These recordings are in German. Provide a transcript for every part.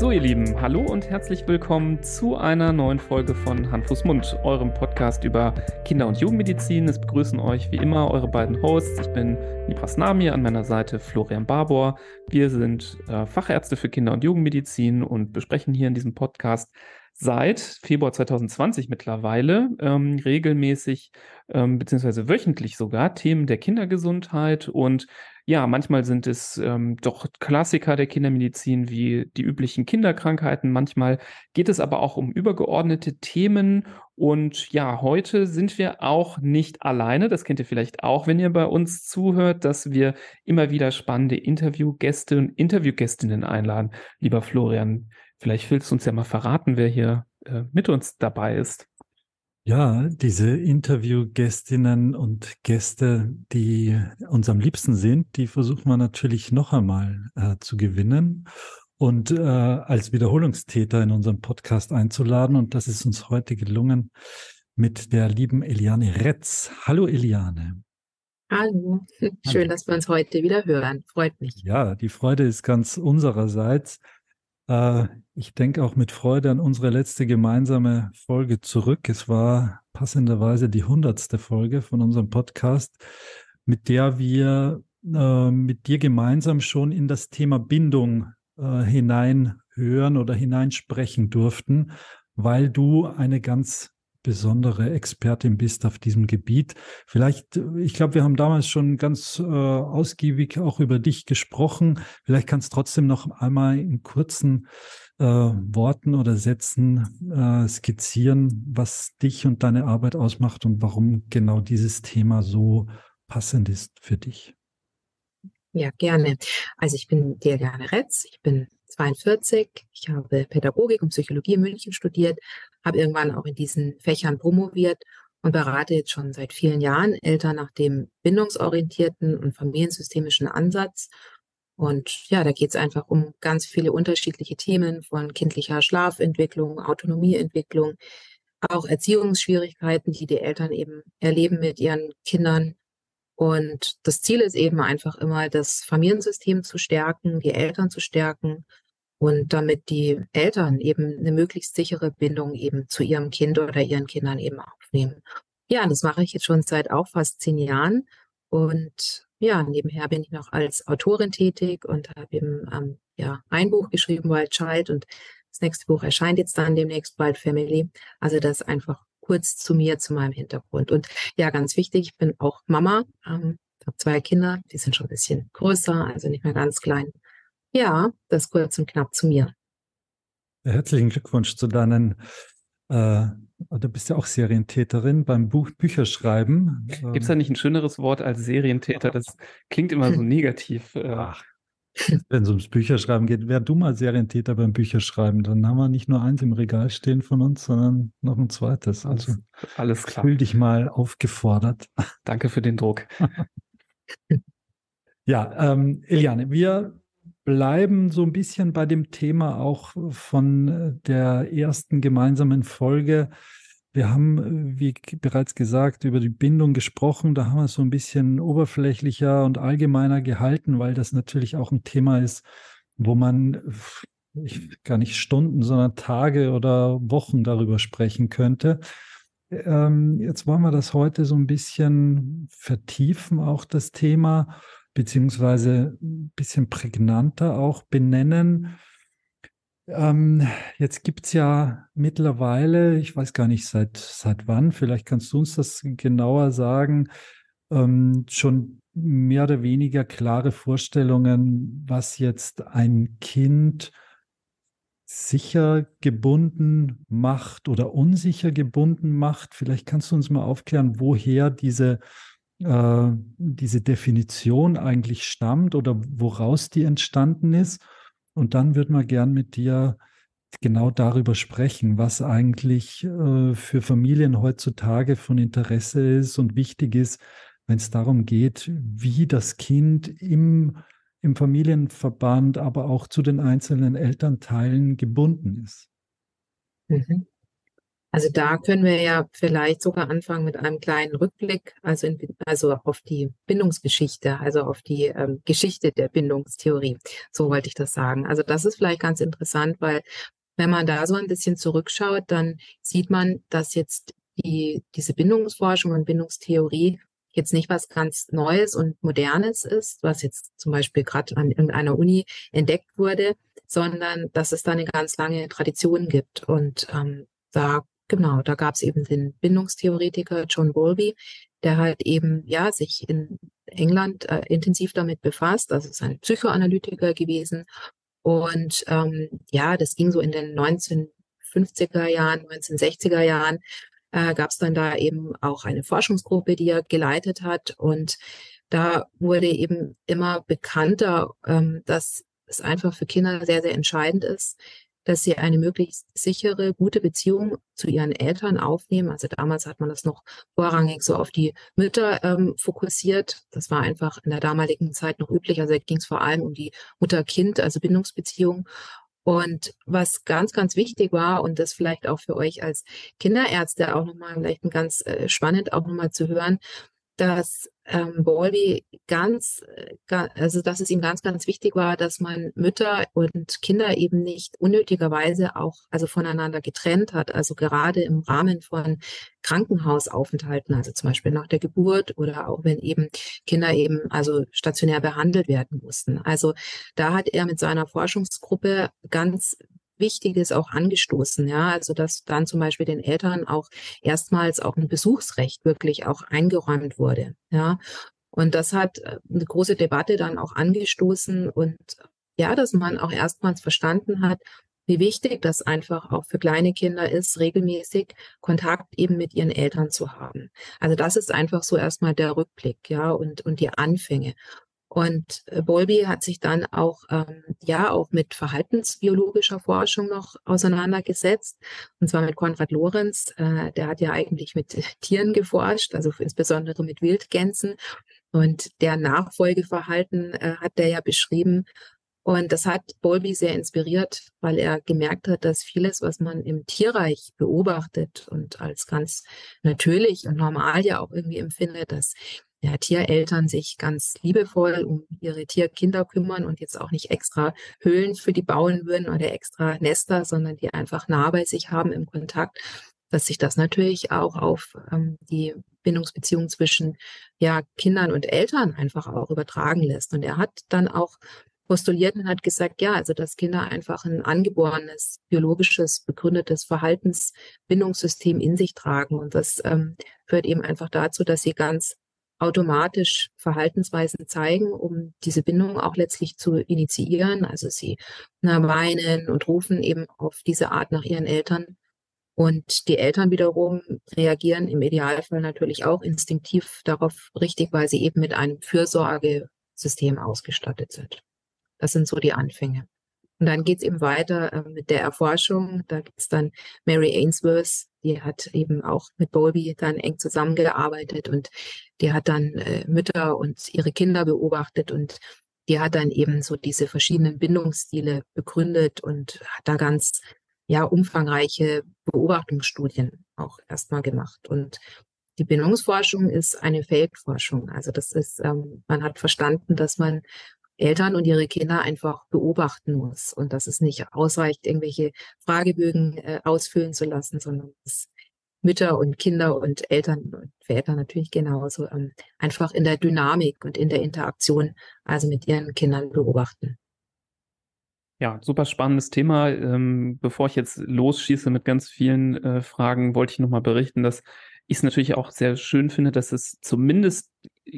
So, ihr Lieben, hallo und herzlich willkommen zu einer neuen Folge von Hand, Fuß, Mund, eurem Podcast über Kinder- und Jugendmedizin. Es begrüßen euch wie immer eure beiden Hosts. Ich bin Nibras Nami, an meiner Seite Florian Barbour. Wir sind äh, Fachärzte für Kinder- und Jugendmedizin und besprechen hier in diesem Podcast seit Februar 2020 mittlerweile ähm, regelmäßig ähm, beziehungsweise wöchentlich sogar Themen der Kindergesundheit und ja, manchmal sind es ähm, doch Klassiker der Kindermedizin wie die üblichen Kinderkrankheiten. Manchmal geht es aber auch um übergeordnete Themen. Und ja, heute sind wir auch nicht alleine. Das kennt ihr vielleicht auch, wenn ihr bei uns zuhört, dass wir immer wieder spannende Interviewgäste und Interviewgästinnen einladen. Lieber Florian, vielleicht willst du uns ja mal verraten, wer hier äh, mit uns dabei ist. Ja, diese Interviewgästinnen und Gäste, die uns am liebsten sind, die versuchen wir natürlich noch einmal äh, zu gewinnen und äh, als Wiederholungstäter in unserem Podcast einzuladen. Und das ist uns heute gelungen mit der lieben Eliane Retz. Hallo Eliane. Hallo, schön, dass wir uns heute wieder hören. Freut mich. Ja, die Freude ist ganz unsererseits. Äh, ich denke auch mit Freude an unsere letzte gemeinsame Folge zurück. Es war passenderweise die hundertste Folge von unserem Podcast, mit der wir äh, mit dir gemeinsam schon in das Thema Bindung äh, hineinhören oder hineinsprechen durften, weil du eine ganz besondere Expertin bist auf diesem Gebiet. Vielleicht, ich glaube, wir haben damals schon ganz äh, ausgiebig auch über dich gesprochen. Vielleicht kannst du trotzdem noch einmal in kurzen äh, Worten oder Sätzen äh, skizzieren, was dich und deine Arbeit ausmacht und warum genau dieses Thema so passend ist für dich. Ja, gerne. Also ich bin Diane Retz, ich bin 42, ich habe Pädagogik und Psychologie in München studiert, habe irgendwann auch in diesen Fächern promoviert und berate jetzt schon seit vielen Jahren Eltern nach dem bindungsorientierten und familiensystemischen Ansatz. Und ja, da geht es einfach um ganz viele unterschiedliche Themen von kindlicher Schlafentwicklung, Autonomieentwicklung, auch Erziehungsschwierigkeiten, die die Eltern eben erleben mit ihren Kindern. Und das Ziel ist eben einfach immer, das Familiensystem zu stärken, die Eltern zu stärken und damit die Eltern eben eine möglichst sichere Bindung eben zu ihrem Kind oder ihren Kindern eben aufnehmen. Ja, das mache ich jetzt schon seit auch fast zehn Jahren. Und ja, nebenher bin ich noch als Autorin tätig und habe eben ähm, ja, ein Buch geschrieben, Wild Child. Und das nächste Buch erscheint jetzt dann demnächst Wild Family. Also das einfach kurz zu mir, zu meinem Hintergrund. Und ja, ganz wichtig, ich bin auch Mama. Ähm, habe zwei Kinder, die sind schon ein bisschen größer, also nicht mehr ganz klein. Ja, das kurz und knapp zu mir. Herzlichen Glückwunsch zu deinen, äh, du bist ja auch Serientäterin beim Buch Bücherschreiben. Gibt es da nicht ein schöneres Wort als Serientäter? Das klingt immer so negativ. Äh. Ach, wenn es ums Bücherschreiben geht, wär du mal Serientäter beim Bücherschreiben, dann haben wir nicht nur eins im Regal stehen von uns, sondern noch ein zweites. Also alles klar. Fühl dich mal aufgefordert. Danke für den Druck. ja, ähm, Eliane, wir bleiben so ein bisschen bei dem Thema auch von äh, der ersten gemeinsamen Folge. Wir haben, äh, wie bereits gesagt, über die Bindung gesprochen. Da haben wir es so ein bisschen oberflächlicher und allgemeiner gehalten, weil das natürlich auch ein Thema ist, wo man ich, gar nicht Stunden, sondern Tage oder Wochen darüber sprechen könnte. Ähm, jetzt wollen wir das heute so ein bisschen vertiefen, auch das Thema beziehungsweise ein bisschen prägnanter auch benennen. Ähm, jetzt gibt es ja mittlerweile, ich weiß gar nicht seit, seit wann, vielleicht kannst du uns das genauer sagen, ähm, schon mehr oder weniger klare Vorstellungen, was jetzt ein Kind sicher gebunden macht oder unsicher gebunden macht. Vielleicht kannst du uns mal aufklären, woher diese äh, diese Definition eigentlich stammt oder woraus die entstanden ist. Und dann würden wir gern mit dir genau darüber sprechen, was eigentlich äh, für Familien heutzutage von Interesse ist und wichtig ist, wenn es darum geht, wie das Kind im im Familienverband, aber auch zu den einzelnen Elternteilen gebunden ist. Mhm. Also da können wir ja vielleicht sogar anfangen mit einem kleinen Rückblick, also, in, also auf die Bindungsgeschichte, also auf die ähm, Geschichte der Bindungstheorie. So wollte ich das sagen. Also das ist vielleicht ganz interessant, weil wenn man da so ein bisschen zurückschaut, dann sieht man, dass jetzt die, diese Bindungsforschung und Bindungstheorie jetzt nicht was ganz Neues und Modernes ist, was jetzt zum Beispiel gerade an irgendeiner Uni entdeckt wurde, sondern dass es da eine ganz lange Tradition gibt. Und ähm, da Genau, da gab es eben den Bindungstheoretiker John Bowlby, der halt eben ja sich in England äh, intensiv damit befasst. Also ist ein Psychoanalytiker gewesen. Und ähm, ja, das ging so in den 1950er Jahren, 1960er Jahren, äh, gab es dann da eben auch eine Forschungsgruppe, die er geleitet hat. Und da wurde eben immer bekannter, ähm, dass es einfach für Kinder sehr, sehr entscheidend ist, dass sie eine möglichst sichere, gute Beziehung zu ihren Eltern aufnehmen. Also damals hat man das noch vorrangig so auf die Mütter ähm, fokussiert. Das war einfach in der damaligen Zeit noch üblich. Also ging es vor allem um die Mutter-Kind, also Bindungsbeziehung. Und was ganz, ganz wichtig war, und das vielleicht auch für euch als Kinderärzte auch nochmal vielleicht ganz äh, spannend auch nochmal zu hören, dass ähm, Bowlby ganz, äh, also dass es ihm ganz, ganz wichtig war, dass man Mütter und Kinder eben nicht unnötigerweise auch also voneinander getrennt hat. Also gerade im Rahmen von Krankenhausaufenthalten, also zum Beispiel nach der Geburt oder auch wenn eben Kinder eben also stationär behandelt werden mussten. Also da hat er mit seiner Forschungsgruppe ganz Wichtiges auch angestoßen, ja, also dass dann zum Beispiel den Eltern auch erstmals auch ein Besuchsrecht wirklich auch eingeräumt wurde, ja. Und das hat äh, eine große Debatte dann auch angestoßen und ja, dass man auch erstmals verstanden hat, wie wichtig das einfach auch für kleine Kinder ist, regelmäßig Kontakt eben mit ihren Eltern zu haben. Also das ist einfach so erstmal der Rückblick, ja, und, und die Anfänge. Und äh, Bowlby hat sich dann auch, ähm, ja, auch mit verhaltensbiologischer Forschung noch auseinandergesetzt. Und zwar mit Konrad Lorenz. Äh, der hat ja eigentlich mit Tieren geforscht, also insbesondere mit Wildgänsen. Und der Nachfolgeverhalten äh, hat der ja beschrieben. Und das hat Bowlby sehr inspiriert, weil er gemerkt hat, dass vieles, was man im Tierreich beobachtet und als ganz natürlich und normal ja auch irgendwie empfindet, dass ja, Tiereltern sich ganz liebevoll um ihre Tierkinder kümmern und jetzt auch nicht extra Höhlen für die bauen würden oder extra Nester, sondern die einfach nah bei sich haben im Kontakt, dass sich das natürlich auch auf ähm, die Bindungsbeziehung zwischen ja, Kindern und Eltern einfach auch übertragen lässt. Und er hat dann auch postuliert und hat gesagt, ja, also dass Kinder einfach ein angeborenes, biologisches, begründetes Verhaltensbindungssystem in sich tragen. Und das ähm, führt eben einfach dazu, dass sie ganz automatisch Verhaltensweisen zeigen, um diese Bindung auch letztlich zu initiieren. Also sie weinen und rufen eben auf diese Art nach ihren Eltern. Und die Eltern wiederum reagieren im Idealfall natürlich auch instinktiv darauf richtig, weil sie eben mit einem Fürsorgesystem ausgestattet sind. Das sind so die Anfänge. Und dann geht's eben weiter äh, mit der Erforschung. Da gibt's dann Mary Ainsworth, die hat eben auch mit Bowlby dann eng zusammengearbeitet und die hat dann äh, Mütter und ihre Kinder beobachtet und die hat dann eben so diese verschiedenen Bindungsstile begründet und hat da ganz ja umfangreiche Beobachtungsstudien auch erstmal gemacht. Und die Bindungsforschung ist eine Feldforschung. Also das ist, ähm, man hat verstanden, dass man Eltern und ihre Kinder einfach beobachten muss und dass es nicht ausreicht, irgendwelche Fragebögen äh, ausfüllen zu lassen, sondern dass Mütter und Kinder und Eltern und Väter natürlich genauso ähm, einfach in der Dynamik und in der Interaktion, also mit ihren Kindern beobachten. Ja, super spannendes Thema. Ähm, bevor ich jetzt losschieße mit ganz vielen äh, Fragen, wollte ich nochmal berichten, dass ich es natürlich auch sehr schön finde, dass es zumindest,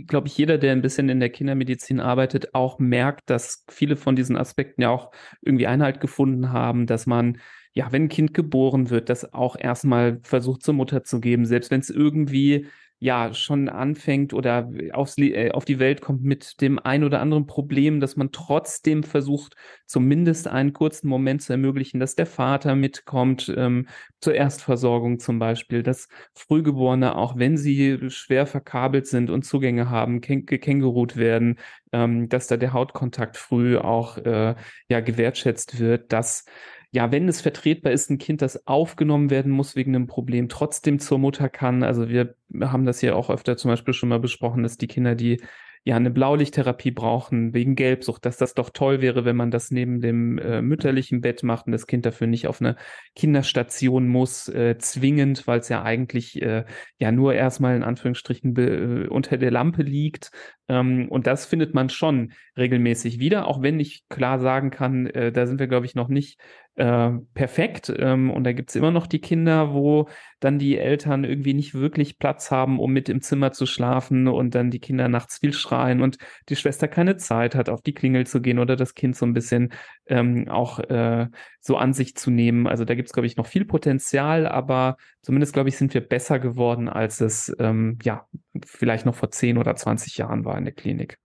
glaube ich, jeder, der ein bisschen in der Kindermedizin arbeitet, auch merkt, dass viele von diesen Aspekten ja auch irgendwie Einhalt gefunden haben, dass man ja, wenn ein Kind geboren wird, das auch erstmal versucht zur Mutter zu geben, selbst wenn es irgendwie ja schon anfängt oder aufs, äh, auf die Welt kommt mit dem ein oder anderen Problem, dass man trotzdem versucht, zumindest einen kurzen Moment zu ermöglichen, dass der Vater mitkommt ähm, zur Erstversorgung zum Beispiel, dass Frühgeborene, auch wenn sie schwer verkabelt sind und Zugänge haben, gekängurut werden, ähm, dass da der Hautkontakt früh auch äh, ja gewertschätzt wird, dass ja, wenn es vertretbar ist, ein Kind, das aufgenommen werden muss wegen einem Problem, trotzdem zur Mutter kann. Also wir haben das hier auch öfter zum Beispiel schon mal besprochen, dass die Kinder, die ja eine Blaulichttherapie brauchen wegen Gelbsucht, dass das doch toll wäre, wenn man das neben dem äh, mütterlichen Bett macht und das Kind dafür nicht auf eine Kinderstation muss, äh, zwingend, weil es ja eigentlich äh, ja nur erstmal in Anführungsstrichen be, äh, unter der Lampe liegt. Ähm, und das findet man schon regelmäßig wieder, auch wenn ich klar sagen kann, äh, da sind wir, glaube ich, noch nicht äh, perfekt. Ähm, und da gibt es immer noch die Kinder, wo dann die Eltern irgendwie nicht wirklich Platz haben, um mit im Zimmer zu schlafen und dann die Kinder nachts viel schreien und die Schwester keine Zeit hat, auf die Klingel zu gehen oder das Kind so ein bisschen ähm, auch äh, so an sich zu nehmen. Also da gibt es, glaube ich, noch viel Potenzial, aber zumindest, glaube ich, sind wir besser geworden, als es ähm, ja vielleicht noch vor 10 oder 20 Jahren war in der Klinik.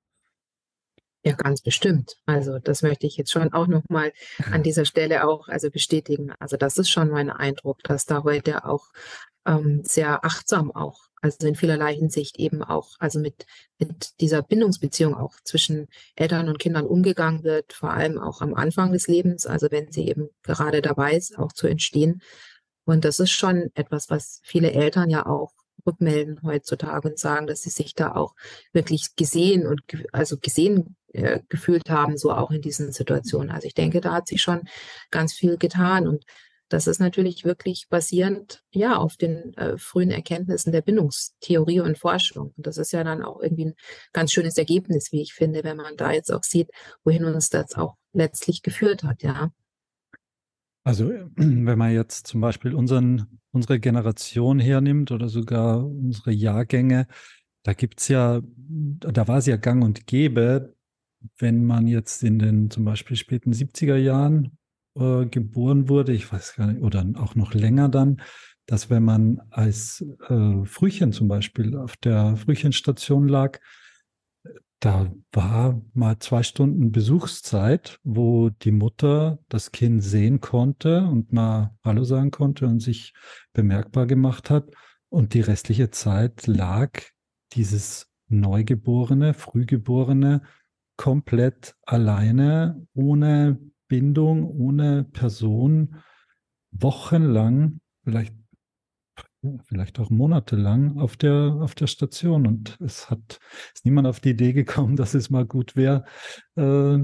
Ja, ganz bestimmt. Also das möchte ich jetzt schon auch nochmal an dieser Stelle auch also bestätigen. Also das ist schon mein Eindruck, dass da heute auch ähm, sehr achtsam auch, also in vielerlei Hinsicht eben auch, also mit, mit dieser Bindungsbeziehung auch zwischen Eltern und Kindern umgegangen wird, vor allem auch am Anfang des Lebens, also wenn sie eben gerade dabei ist, auch zu entstehen. Und das ist schon etwas, was viele Eltern ja auch rückmelden heutzutage und sagen, dass sie sich da auch wirklich gesehen und also gesehen äh, gefühlt haben, so auch in diesen Situationen. Also ich denke, da hat sich schon ganz viel getan und das ist natürlich wirklich basierend ja auf den äh, frühen Erkenntnissen der Bindungstheorie und Forschung. Und das ist ja dann auch irgendwie ein ganz schönes Ergebnis, wie ich finde, wenn man da jetzt auch sieht, wohin uns das auch letztlich geführt hat, ja. Also wenn man jetzt zum Beispiel unseren, unsere Generation hernimmt oder sogar unsere Jahrgänge, da gibt es ja, da war es ja gang und gäbe, wenn man jetzt in den zum Beispiel späten 70er Jahren äh, geboren wurde, ich weiß gar nicht, oder auch noch länger dann, dass wenn man als äh, Frühchen zum Beispiel auf der Frühchenstation lag, da war mal zwei Stunden Besuchszeit, wo die Mutter das Kind sehen konnte und mal Hallo sagen konnte und sich bemerkbar gemacht hat. Und die restliche Zeit lag dieses Neugeborene, Frühgeborene komplett alleine, ohne Bindung, ohne Person, wochenlang, vielleicht vielleicht auch monatelang auf der, auf der Station. Und es hat, ist niemand auf die Idee gekommen, dass es mal gut wäre, äh,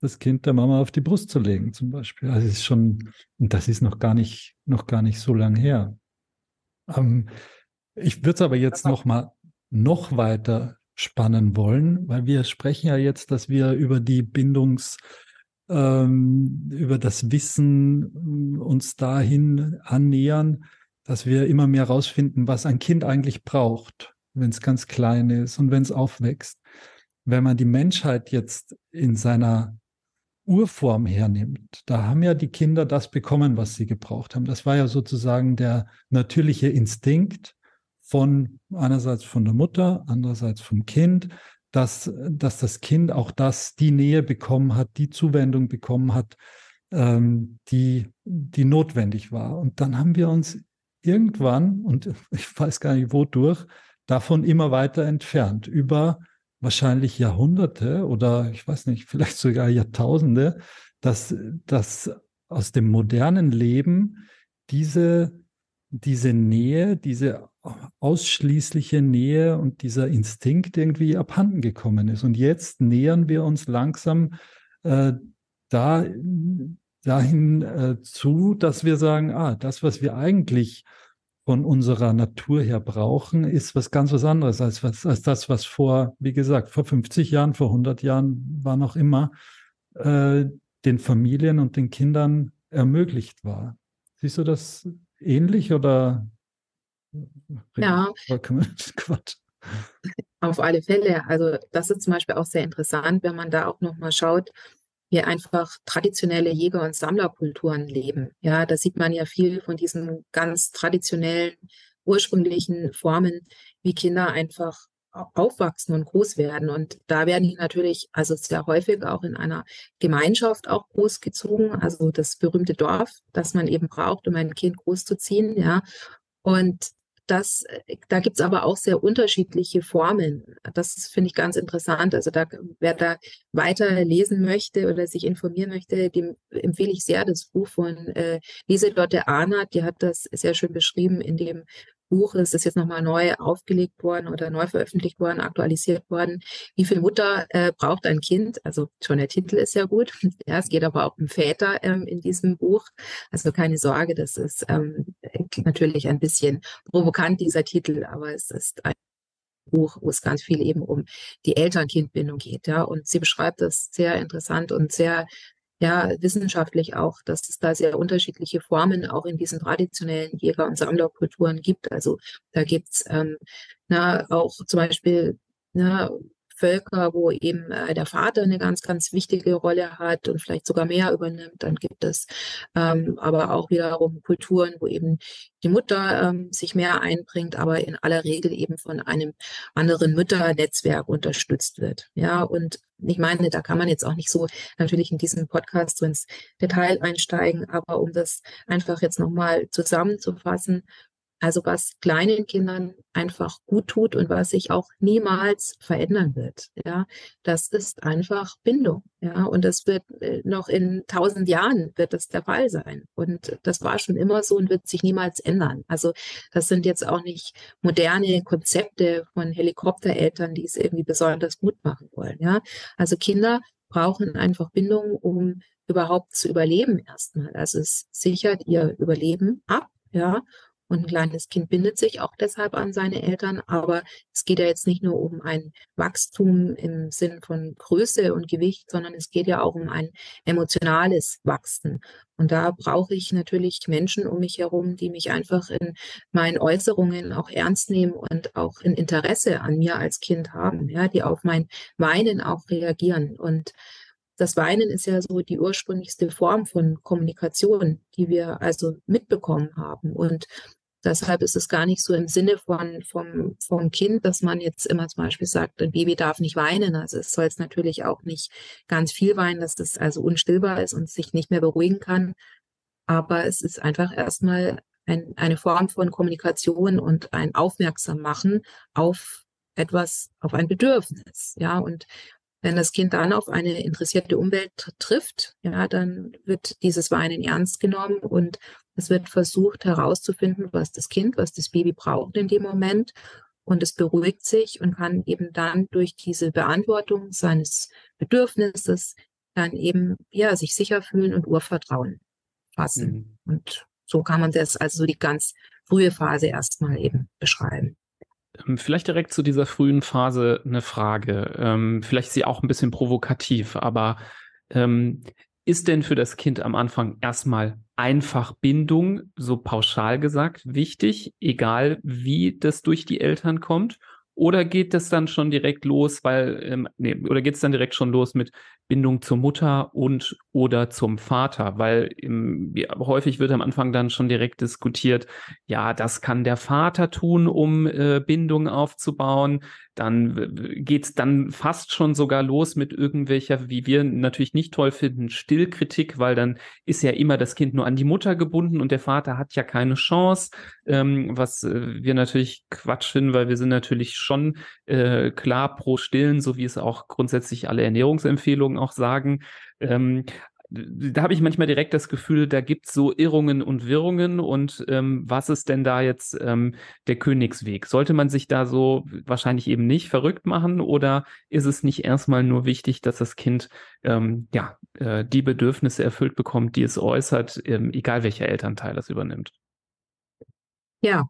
das Kind der Mama auf die Brust zu legen, zum Beispiel. Also es ist schon, und das ist noch gar nicht, noch gar nicht so lang her. Ähm, ich würde es aber jetzt noch mal noch weiter spannen wollen, weil wir sprechen ja jetzt, dass wir über die Bindungs, ähm, über das Wissen äh, uns dahin annähern, dass wir immer mehr herausfinden, was ein Kind eigentlich braucht, wenn es ganz klein ist und wenn es aufwächst. Wenn man die Menschheit jetzt in seiner Urform hernimmt, da haben ja die Kinder das bekommen, was sie gebraucht haben. Das war ja sozusagen der natürliche Instinkt von einerseits von der Mutter, andererseits vom Kind, dass, dass das Kind auch das, die Nähe bekommen hat, die Zuwendung bekommen hat, ähm, die, die notwendig war. Und dann haben wir uns irgendwann, und ich weiß gar nicht wodurch, davon immer weiter entfernt, über wahrscheinlich Jahrhunderte oder ich weiß nicht, vielleicht sogar Jahrtausende, dass, dass aus dem modernen Leben diese, diese Nähe, diese ausschließliche Nähe und dieser Instinkt irgendwie abhanden gekommen ist. Und jetzt nähern wir uns langsam äh, da dahin äh, zu, dass wir sagen, ah, das, was wir eigentlich von unserer Natur her brauchen, ist was ganz was anderes als, was, als das, was vor, wie gesagt, vor 50 Jahren, vor 100 Jahren, war noch immer, äh, den Familien und den Kindern ermöglicht war. Siehst du das ähnlich oder? Ja. Quatsch. Auf alle Fälle. Also das ist zum Beispiel auch sehr interessant, wenn man da auch nochmal schaut, wir einfach traditionelle Jäger- und Sammlerkulturen leben. Ja, da sieht man ja viel von diesen ganz traditionellen, ursprünglichen Formen, wie Kinder einfach aufwachsen und groß werden. Und da werden die natürlich, also sehr häufig auch in einer Gemeinschaft auch großgezogen, also das berühmte Dorf, das man eben braucht, um ein Kind großzuziehen, ja. Und das, da gibt's aber auch sehr unterschiedliche Formen. Das finde ich ganz interessant. Also da, wer da weiter lesen möchte oder sich informieren möchte, dem empfehle ich sehr das Buch von äh, Lieselotte Arnert. Die hat das sehr schön beschrieben in dem Buch, es ist jetzt nochmal neu aufgelegt worden oder neu veröffentlicht worden, aktualisiert worden. Wie viel Mutter äh, braucht ein Kind? Also schon der Titel ist ja gut. Ja, es geht aber auch um Väter ähm, in diesem Buch. Also keine Sorge, das ist ähm, natürlich ein bisschen provokant, dieser Titel, aber es ist ein Buch, wo es ganz viel eben um die Eltern-Kind-Bindung geht, ja. Und sie beschreibt das sehr interessant und sehr ja wissenschaftlich auch, dass es da sehr unterschiedliche Formen auch in diesen traditionellen Jäger- und Sammlerkulturen gibt. Also da gibt's ähm, na, auch zum Beispiel na, Völker, wo eben äh, der Vater eine ganz, ganz wichtige Rolle hat und vielleicht sogar mehr übernimmt. Dann gibt es ähm, aber auch wiederum Kulturen, wo eben die Mutter ähm, sich mehr einbringt, aber in aller Regel eben von einem anderen Mütternetzwerk unterstützt wird. Ja, und ich meine, da kann man jetzt auch nicht so natürlich in diesem Podcast so ins Detail einsteigen, aber um das einfach jetzt nochmal zusammenzufassen, also was kleinen Kindern einfach gut tut und was sich auch niemals verändern wird. Ja, das ist einfach Bindung. Ja, und das wird äh, noch in tausend Jahren wird das der Fall sein. Und das war schon immer so und wird sich niemals ändern. Also das sind jetzt auch nicht moderne Konzepte von Helikoptereltern, die es irgendwie besonders gut machen wollen. Ja, also Kinder brauchen einfach Bindung, um überhaupt zu überleben erstmal. Also es sichert ihr Überleben ab. Ja, und ein kleines Kind bindet sich auch deshalb an seine Eltern. Aber es geht ja jetzt nicht nur um ein Wachstum im Sinn von Größe und Gewicht, sondern es geht ja auch um ein emotionales Wachsen. Und da brauche ich natürlich Menschen um mich herum, die mich einfach in meinen Äußerungen auch ernst nehmen und auch ein Interesse an mir als Kind haben, ja, die auf mein Weinen auch reagieren. Und das Weinen ist ja so die ursprünglichste Form von Kommunikation, die wir also mitbekommen haben. Und Deshalb ist es gar nicht so im Sinne von, vom, vom Kind, dass man jetzt immer zum Beispiel sagt, ein Baby darf nicht weinen. Also es soll es natürlich auch nicht ganz viel weinen, dass es also unstillbar ist und sich nicht mehr beruhigen kann. Aber es ist einfach erstmal ein, eine Form von Kommunikation und ein Aufmerksammachen auf etwas, auf ein Bedürfnis. Ja, und wenn das Kind dann auf eine interessierte Umwelt trifft, ja, dann wird dieses Weinen ernst genommen und es wird versucht herauszufinden, was das Kind, was das Baby braucht in dem Moment. Und es beruhigt sich und kann eben dann durch diese Beantwortung seines Bedürfnisses dann eben, ja, sich sicher fühlen und Urvertrauen fassen. Mhm. Und so kann man das also die ganz frühe Phase erstmal eben beschreiben. Ähm, vielleicht direkt zu dieser frühen Phase eine Frage. Ähm, vielleicht ist sie auch ein bisschen provokativ, aber ähm, ist denn für das Kind am Anfang erstmal einfach Bindung, so pauschal gesagt, wichtig, egal wie das durch die Eltern kommt? Oder geht das dann schon direkt los, weil, ähm, nee, oder geht es dann direkt schon los mit Bindung zur Mutter und oder zum Vater? Weil im, ja, häufig wird am Anfang dann schon direkt diskutiert, ja, das kann der Vater tun, um äh, Bindung aufzubauen dann geht's dann fast schon sogar los mit irgendwelcher, wie wir natürlich nicht toll finden, Stillkritik, weil dann ist ja immer das Kind nur an die Mutter gebunden und der Vater hat ja keine Chance, ähm, was äh, wir natürlich Quatsch finden, weil wir sind natürlich schon äh, klar pro Stillen, so wie es auch grundsätzlich alle Ernährungsempfehlungen auch sagen. Ähm, da habe ich manchmal direkt das Gefühl, da gibt es so Irrungen und Wirrungen und ähm, was ist denn da jetzt ähm, der Königsweg? Sollte man sich da so wahrscheinlich eben nicht verrückt machen oder ist es nicht erstmal nur wichtig, dass das Kind ähm, ja äh, die Bedürfnisse erfüllt bekommt, die es äußert, ähm, egal welcher Elternteil das übernimmt? Ja,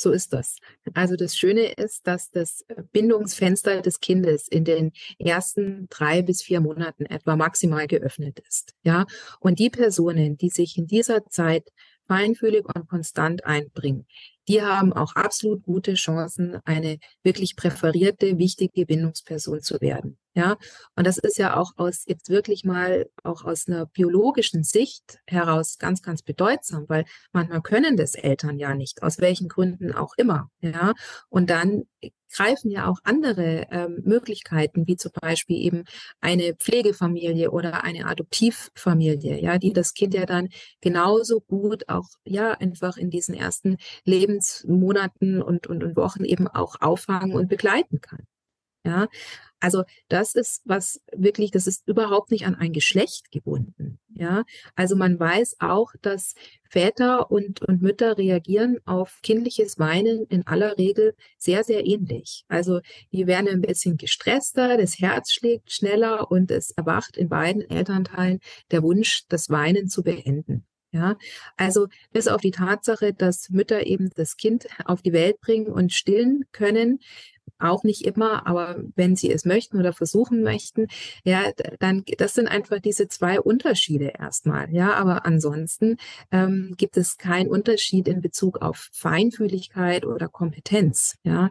so ist das. Also das Schöne ist, dass das Bindungsfenster des Kindes in den ersten drei bis vier Monaten etwa maximal geöffnet ist. Ja, und die Personen, die sich in dieser Zeit feinfühlig und konstant einbringen, die haben auch absolut gute Chancen, eine wirklich präferierte, wichtige Bindungsperson zu werden. Ja, und das ist ja auch aus jetzt wirklich mal auch aus einer biologischen Sicht heraus ganz, ganz bedeutsam, weil manchmal können das Eltern ja nicht, aus welchen Gründen auch immer. Ja, und dann greifen ja auch andere ähm, Möglichkeiten, wie zum Beispiel eben eine Pflegefamilie oder eine Adoptivfamilie, ja, die das Kind ja dann genauso gut auch ja einfach in diesen ersten Lebensmonaten und, und, und Wochen eben auch auffangen und begleiten kann. Ja, also das ist was wirklich, das ist überhaupt nicht an ein Geschlecht gebunden. Ja, also man weiß auch, dass Väter und, und Mütter reagieren auf kindliches Weinen in aller Regel sehr, sehr ähnlich. Also die werden ein bisschen gestresster, das Herz schlägt schneller und es erwacht in beiden Elternteilen der Wunsch, das Weinen zu beenden. Ja, also bis auf die Tatsache, dass Mütter eben das Kind auf die Welt bringen und stillen können, auch nicht immer, aber wenn sie es möchten oder versuchen möchten, ja, dann das sind einfach diese zwei Unterschiede erstmal. Ja, aber ansonsten ähm, gibt es keinen Unterschied in Bezug auf Feinfühligkeit oder Kompetenz. Ja,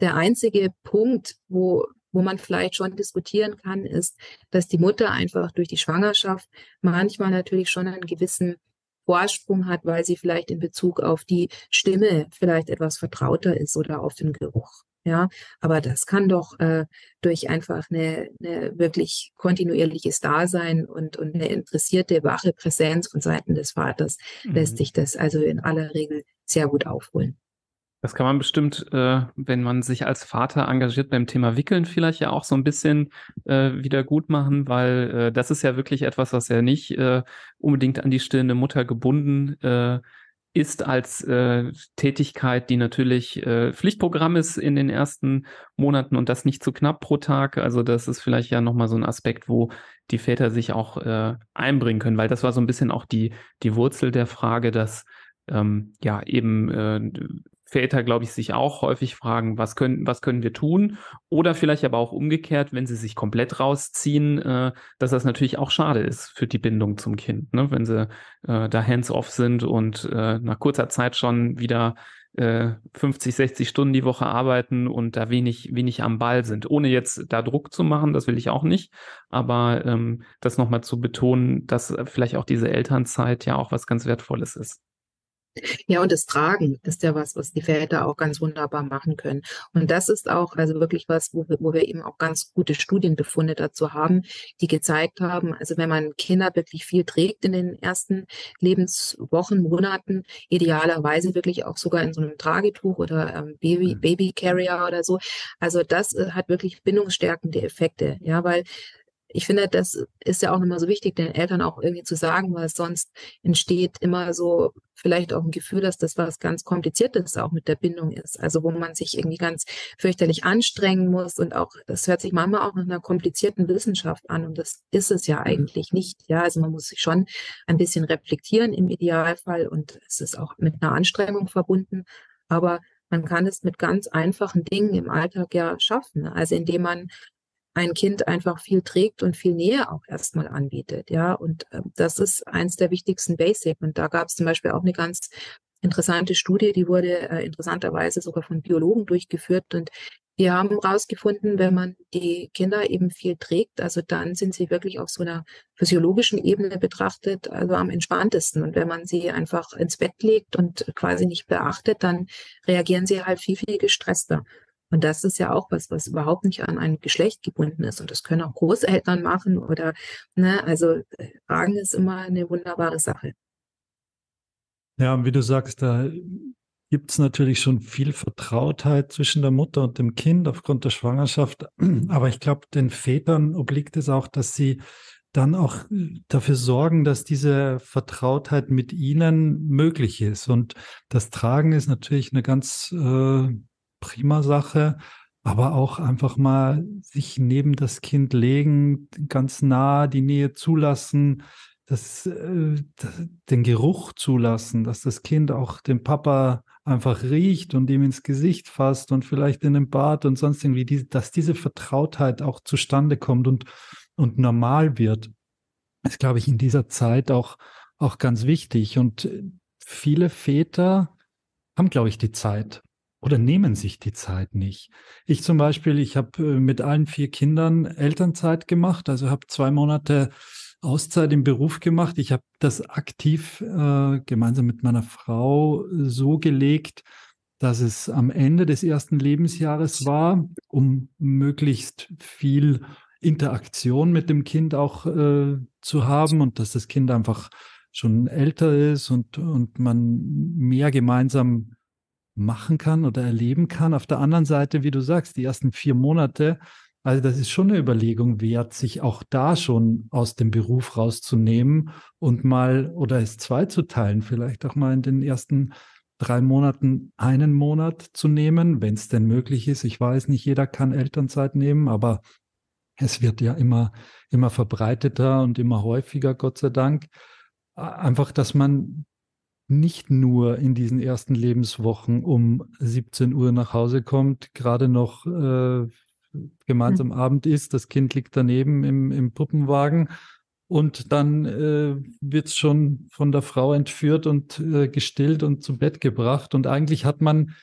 der einzige Punkt, wo wo man vielleicht schon diskutieren kann, ist, dass die Mutter einfach durch die Schwangerschaft manchmal natürlich schon einen gewissen Vorsprung hat, weil sie vielleicht in Bezug auf die Stimme vielleicht etwas vertrauter ist oder auf den Geruch. Ja, aber das kann doch äh, durch einfach eine, eine wirklich kontinuierliches Dasein und, und eine interessierte, wache Präsenz von Seiten des Vaters mhm. lässt sich das also in aller Regel sehr gut aufholen. Das kann man bestimmt, äh, wenn man sich als Vater engagiert beim Thema Wickeln, vielleicht ja auch so ein bisschen äh, wieder gut machen, weil äh, das ist ja wirklich etwas, was ja nicht äh, unbedingt an die stillende Mutter gebunden äh, ist als äh, Tätigkeit, die natürlich äh, Pflichtprogramm ist in den ersten Monaten und das nicht zu knapp pro Tag. Also das ist vielleicht ja nochmal so ein Aspekt, wo die Väter sich auch äh, einbringen können, weil das war so ein bisschen auch die, die Wurzel der Frage, dass ähm, ja eben äh, Väter, glaube ich, sich auch häufig fragen, was können, was können wir tun? Oder vielleicht aber auch umgekehrt, wenn sie sich komplett rausziehen, äh, dass das natürlich auch schade ist für die Bindung zum Kind, ne? wenn sie äh, da hands-off sind und äh, nach kurzer Zeit schon wieder äh, 50, 60 Stunden die Woche arbeiten und da wenig, wenig am Ball sind, ohne jetzt da Druck zu machen, das will ich auch nicht, aber ähm, das nochmal zu betonen, dass vielleicht auch diese Elternzeit ja auch was ganz Wertvolles ist. Ja, und das Tragen ist ja was, was die Väter auch ganz wunderbar machen können. Und das ist auch also wirklich was, wo wir, wo wir eben auch ganz gute Studienbefunde dazu haben, die gezeigt haben, also wenn man Kinder wirklich viel trägt in den ersten Lebenswochen, Monaten, idealerweise wirklich auch sogar in so einem Tragetuch oder ähm, Baby, mhm. Baby Carrier oder so. Also das äh, hat wirklich bindungsstärkende Effekte, ja, weil ich finde, das ist ja auch nochmal so wichtig, den Eltern auch irgendwie zu sagen, weil sonst entsteht immer so vielleicht auch ein Gefühl, dass das was ganz Kompliziertes auch mit der Bindung ist. Also wo man sich irgendwie ganz fürchterlich anstrengen muss und auch, das hört sich manchmal auch nach einer komplizierten Wissenschaft an und das ist es ja mhm. eigentlich nicht. Ja, also man muss sich schon ein bisschen reflektieren im Idealfall und es ist auch mit einer Anstrengung verbunden. Aber man kann es mit ganz einfachen Dingen im Alltag ja schaffen. Also indem man ein Kind einfach viel trägt und viel Nähe auch erstmal anbietet. Ja, und äh, das ist eins der wichtigsten Basic. Und da gab es zum Beispiel auch eine ganz interessante Studie, die wurde äh, interessanterweise sogar von Biologen durchgeführt und die haben herausgefunden, wenn man die Kinder eben viel trägt, also dann sind sie wirklich auf so einer physiologischen Ebene betrachtet, also am entspanntesten. Und wenn man sie einfach ins Bett legt und quasi nicht beachtet, dann reagieren sie halt viel, viel gestresster. Und das ist ja auch was, was überhaupt nicht an ein Geschlecht gebunden ist. Und das können auch Großeltern machen oder, ne, also Fragen ist immer eine wunderbare Sache. Ja, und wie du sagst, da gibt es natürlich schon viel Vertrautheit zwischen der Mutter und dem Kind aufgrund der Schwangerschaft. Aber ich glaube, den Vätern obliegt es auch, dass sie dann auch dafür sorgen, dass diese Vertrautheit mit ihnen möglich ist. Und das Tragen ist natürlich eine ganz äh, prima Sache. Aber auch einfach mal sich neben das Kind legen, ganz nah die Nähe zulassen, das, äh, das, den Geruch zulassen, dass das Kind auch den Papa einfach riecht und ihm ins Gesicht fasst und vielleicht in den Bart und sonst irgendwie, die, dass diese Vertrautheit auch zustande kommt und, und normal wird, ist, glaube ich, in dieser Zeit auch, auch ganz wichtig. Und viele Väter haben, glaube ich, die Zeit oder nehmen sich die Zeit nicht. Ich zum Beispiel, ich habe äh, mit allen vier Kindern Elternzeit gemacht, also habe zwei Monate Auszeit im Beruf gemacht. Ich habe das aktiv äh, gemeinsam mit meiner Frau so gelegt, dass es am Ende des ersten Lebensjahres war, um möglichst viel Interaktion mit dem Kind auch äh, zu haben und dass das Kind einfach schon älter ist und, und man mehr gemeinsam machen kann oder erleben kann. Auf der anderen Seite, wie du sagst, die ersten vier Monate, also das ist schon eine Überlegung wert, sich auch da schon aus dem Beruf rauszunehmen und mal oder es zwei zu teilen, vielleicht auch mal in den ersten drei Monaten einen Monat zu nehmen, wenn es denn möglich ist. Ich weiß, nicht jeder kann Elternzeit nehmen, aber es wird ja immer, immer verbreiteter und immer häufiger, Gott sei Dank. Einfach, dass man nicht nur in diesen ersten Lebenswochen um 17 Uhr nach Hause kommt, gerade noch äh, gemeinsam mhm. Abend isst, das Kind liegt daneben im, im Puppenwagen und dann äh, wird es schon von der Frau entführt und äh, gestillt und zu Bett gebracht. Und eigentlich hat man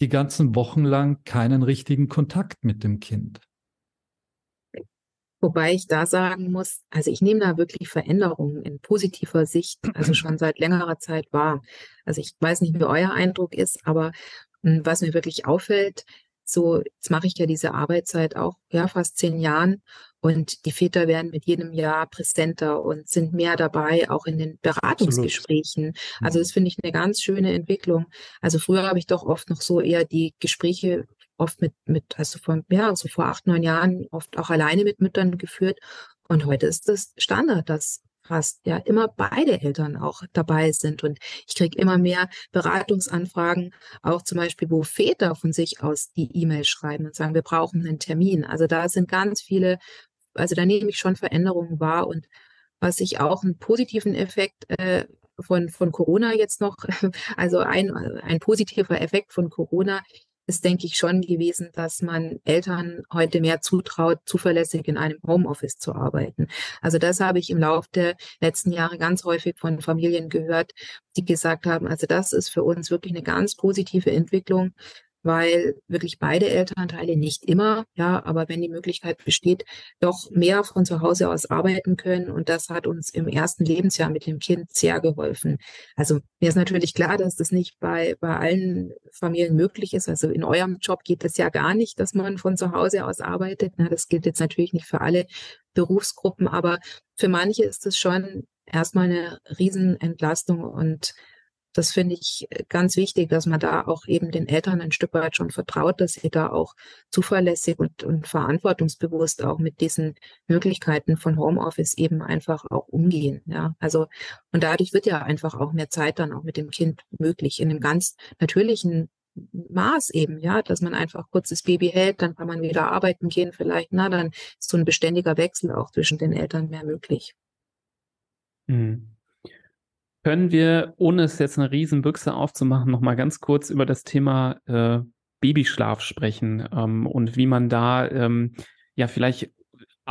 die ganzen Wochen lang keinen richtigen Kontakt mit dem Kind. Wobei ich da sagen muss, also ich nehme da wirklich Veränderungen in positiver Sicht, also schon seit längerer Zeit wahr. Also ich weiß nicht, wie euer Eindruck ist, aber hm, was mir wirklich auffällt, so, jetzt mache ich ja diese Arbeitszeit auch ja fast zehn Jahren und die Väter werden mit jedem Jahr präsenter und sind mehr dabei, auch in den Beratungsgesprächen. Absolut. Also das finde ich eine ganz schöne Entwicklung. Also früher habe ich doch oft noch so eher die Gespräche oft mit, mit, also von, ja, so vor acht, neun Jahren oft auch alleine mit Müttern geführt. Und heute ist das Standard, dass fast ja immer beide Eltern auch dabei sind. Und ich kriege immer mehr Beratungsanfragen, auch zum Beispiel, wo Väter von sich aus die E-Mail schreiben und sagen, wir brauchen einen Termin. Also da sind ganz viele, also da nehme ich schon Veränderungen wahr. Und was ich auch einen positiven Effekt äh, von, von Corona jetzt noch, also ein, ein positiver Effekt von Corona ist, denke ich, schon gewesen, dass man Eltern heute mehr zutraut, zuverlässig in einem Homeoffice zu arbeiten. Also das habe ich im Laufe der letzten Jahre ganz häufig von Familien gehört, die gesagt haben, also das ist für uns wirklich eine ganz positive Entwicklung, weil wirklich beide Elternteile nicht immer, ja, aber wenn die Möglichkeit besteht, doch mehr von zu Hause aus arbeiten können. Und das hat uns im ersten Lebensjahr mit dem Kind sehr geholfen. Also mir ist natürlich klar, dass das nicht bei, bei allen Familien möglich ist. Also in eurem Job geht es ja gar nicht, dass man von zu Hause aus arbeitet. Na, das gilt jetzt natürlich nicht für alle Berufsgruppen, aber für manche ist es schon erstmal eine Riesenentlastung und das finde ich äh, ganz wichtig, dass man da auch eben den Eltern ein Stück weit schon vertraut, dass sie da auch zuverlässig und, und verantwortungsbewusst auch mit diesen Möglichkeiten von Homeoffice eben einfach auch umgehen. Ja, also, und dadurch wird ja einfach auch mehr Zeit dann auch mit dem Kind möglich in einem ganz natürlichen Maß eben, ja, dass man einfach kurz das Baby hält, dann kann man wieder arbeiten gehen vielleicht, na, dann ist so ein beständiger Wechsel auch zwischen den Eltern mehr möglich. Mhm. Können wir, ohne es jetzt eine Riesenbüchse aufzumachen, noch mal ganz kurz über das Thema äh, Babyschlaf sprechen ähm, und wie man da ähm, ja vielleicht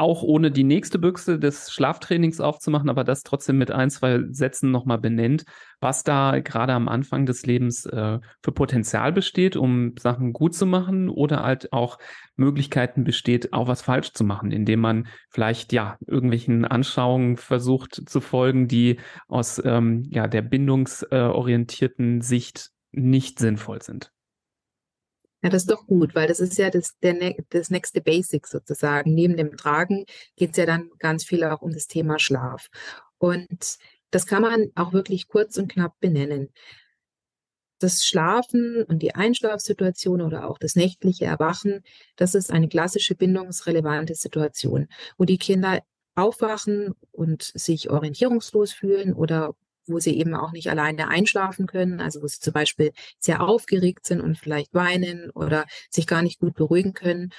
auch ohne die nächste Büchse des Schlaftrainings aufzumachen, aber das trotzdem mit ein, zwei Sätzen nochmal benennt, was da gerade am Anfang des Lebens äh, für Potenzial besteht, um Sachen gut zu machen oder halt auch Möglichkeiten besteht, auch was falsch zu machen, indem man vielleicht ja irgendwelchen Anschauungen versucht zu folgen, die aus ähm, ja der bindungsorientierten Sicht nicht sinnvoll sind. Ja, das ist doch gut, weil das ist ja das, der, das nächste Basic sozusagen. Neben dem Tragen geht es ja dann ganz viel auch um das Thema Schlaf. Und das kann man auch wirklich kurz und knapp benennen. Das Schlafen und die Einschlafsituation oder auch das nächtliche Erwachen, das ist eine klassische bindungsrelevante Situation, wo die Kinder aufwachen und sich orientierungslos fühlen oder wo sie eben auch nicht alleine einschlafen können, also wo sie zum Beispiel sehr aufgeregt sind und vielleicht weinen oder sich gar nicht gut beruhigen können.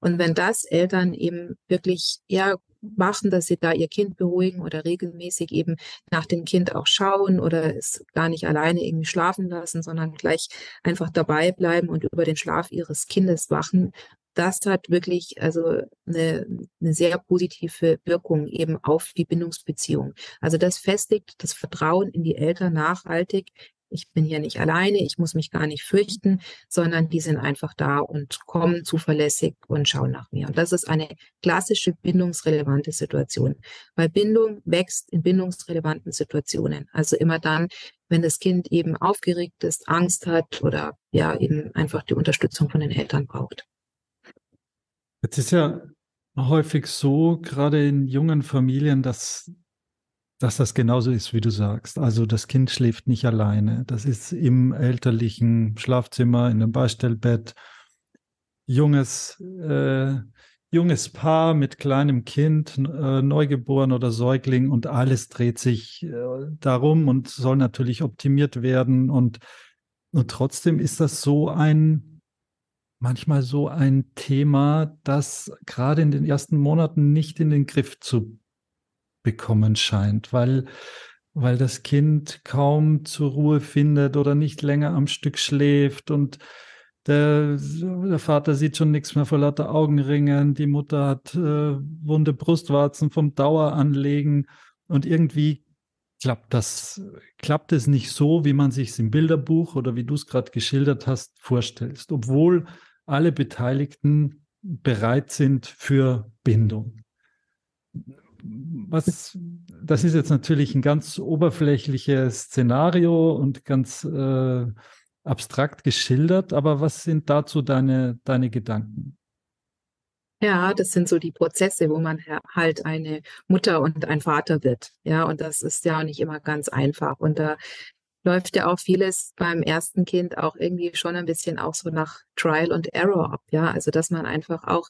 Und wenn das Eltern eben wirklich eher machen, dass sie da ihr Kind beruhigen oder regelmäßig eben nach dem Kind auch schauen oder es gar nicht alleine irgendwie schlafen lassen, sondern gleich einfach dabei bleiben und über den Schlaf ihres Kindes wachen, das hat wirklich also eine, eine sehr positive Wirkung eben auf die Bindungsbeziehung. Also das festigt das Vertrauen in die Eltern nachhaltig, ich bin hier nicht alleine, ich muss mich gar nicht fürchten, sondern die sind einfach da und kommen zuverlässig und schauen nach mir. Und das ist eine klassische bindungsrelevante Situation, weil Bindung wächst in bindungsrelevanten Situationen. Also immer dann, wenn das Kind eben aufgeregt ist, Angst hat oder ja eben einfach die Unterstützung von den Eltern braucht. Jetzt ist ja häufig so, gerade in jungen Familien, dass dass das genauso ist, wie du sagst. Also das Kind schläft nicht alleine. Das ist im elterlichen Schlafzimmer, in einem Beistellbett. Junges, äh, junges Paar mit kleinem Kind, äh, Neugeboren oder Säugling und alles dreht sich äh, darum und soll natürlich optimiert werden. Und, und trotzdem ist das so ein, manchmal so ein Thema, das gerade in den ersten Monaten nicht in den Griff zu bekommen scheint, weil, weil das Kind kaum zur Ruhe findet oder nicht länger am Stück schläft und der, der Vater sieht schon nichts mehr vor lauter Augenringen, die Mutter hat äh, wunde Brustwarzen vom Daueranlegen und irgendwie klappt das, klappt es nicht so, wie man sich es im Bilderbuch oder wie du es gerade geschildert hast, vorstellst, obwohl alle Beteiligten bereit sind für Bindung was, das ist jetzt natürlich ein ganz oberflächliches Szenario und ganz äh, abstrakt geschildert, aber was sind dazu deine, deine Gedanken? Ja, das sind so die Prozesse, wo man halt eine Mutter und ein Vater wird. Ja, und das ist ja nicht immer ganz einfach. Und da läuft ja auch vieles beim ersten Kind auch irgendwie schon ein bisschen auch so nach Trial and Error ab. Ja, also dass man einfach auch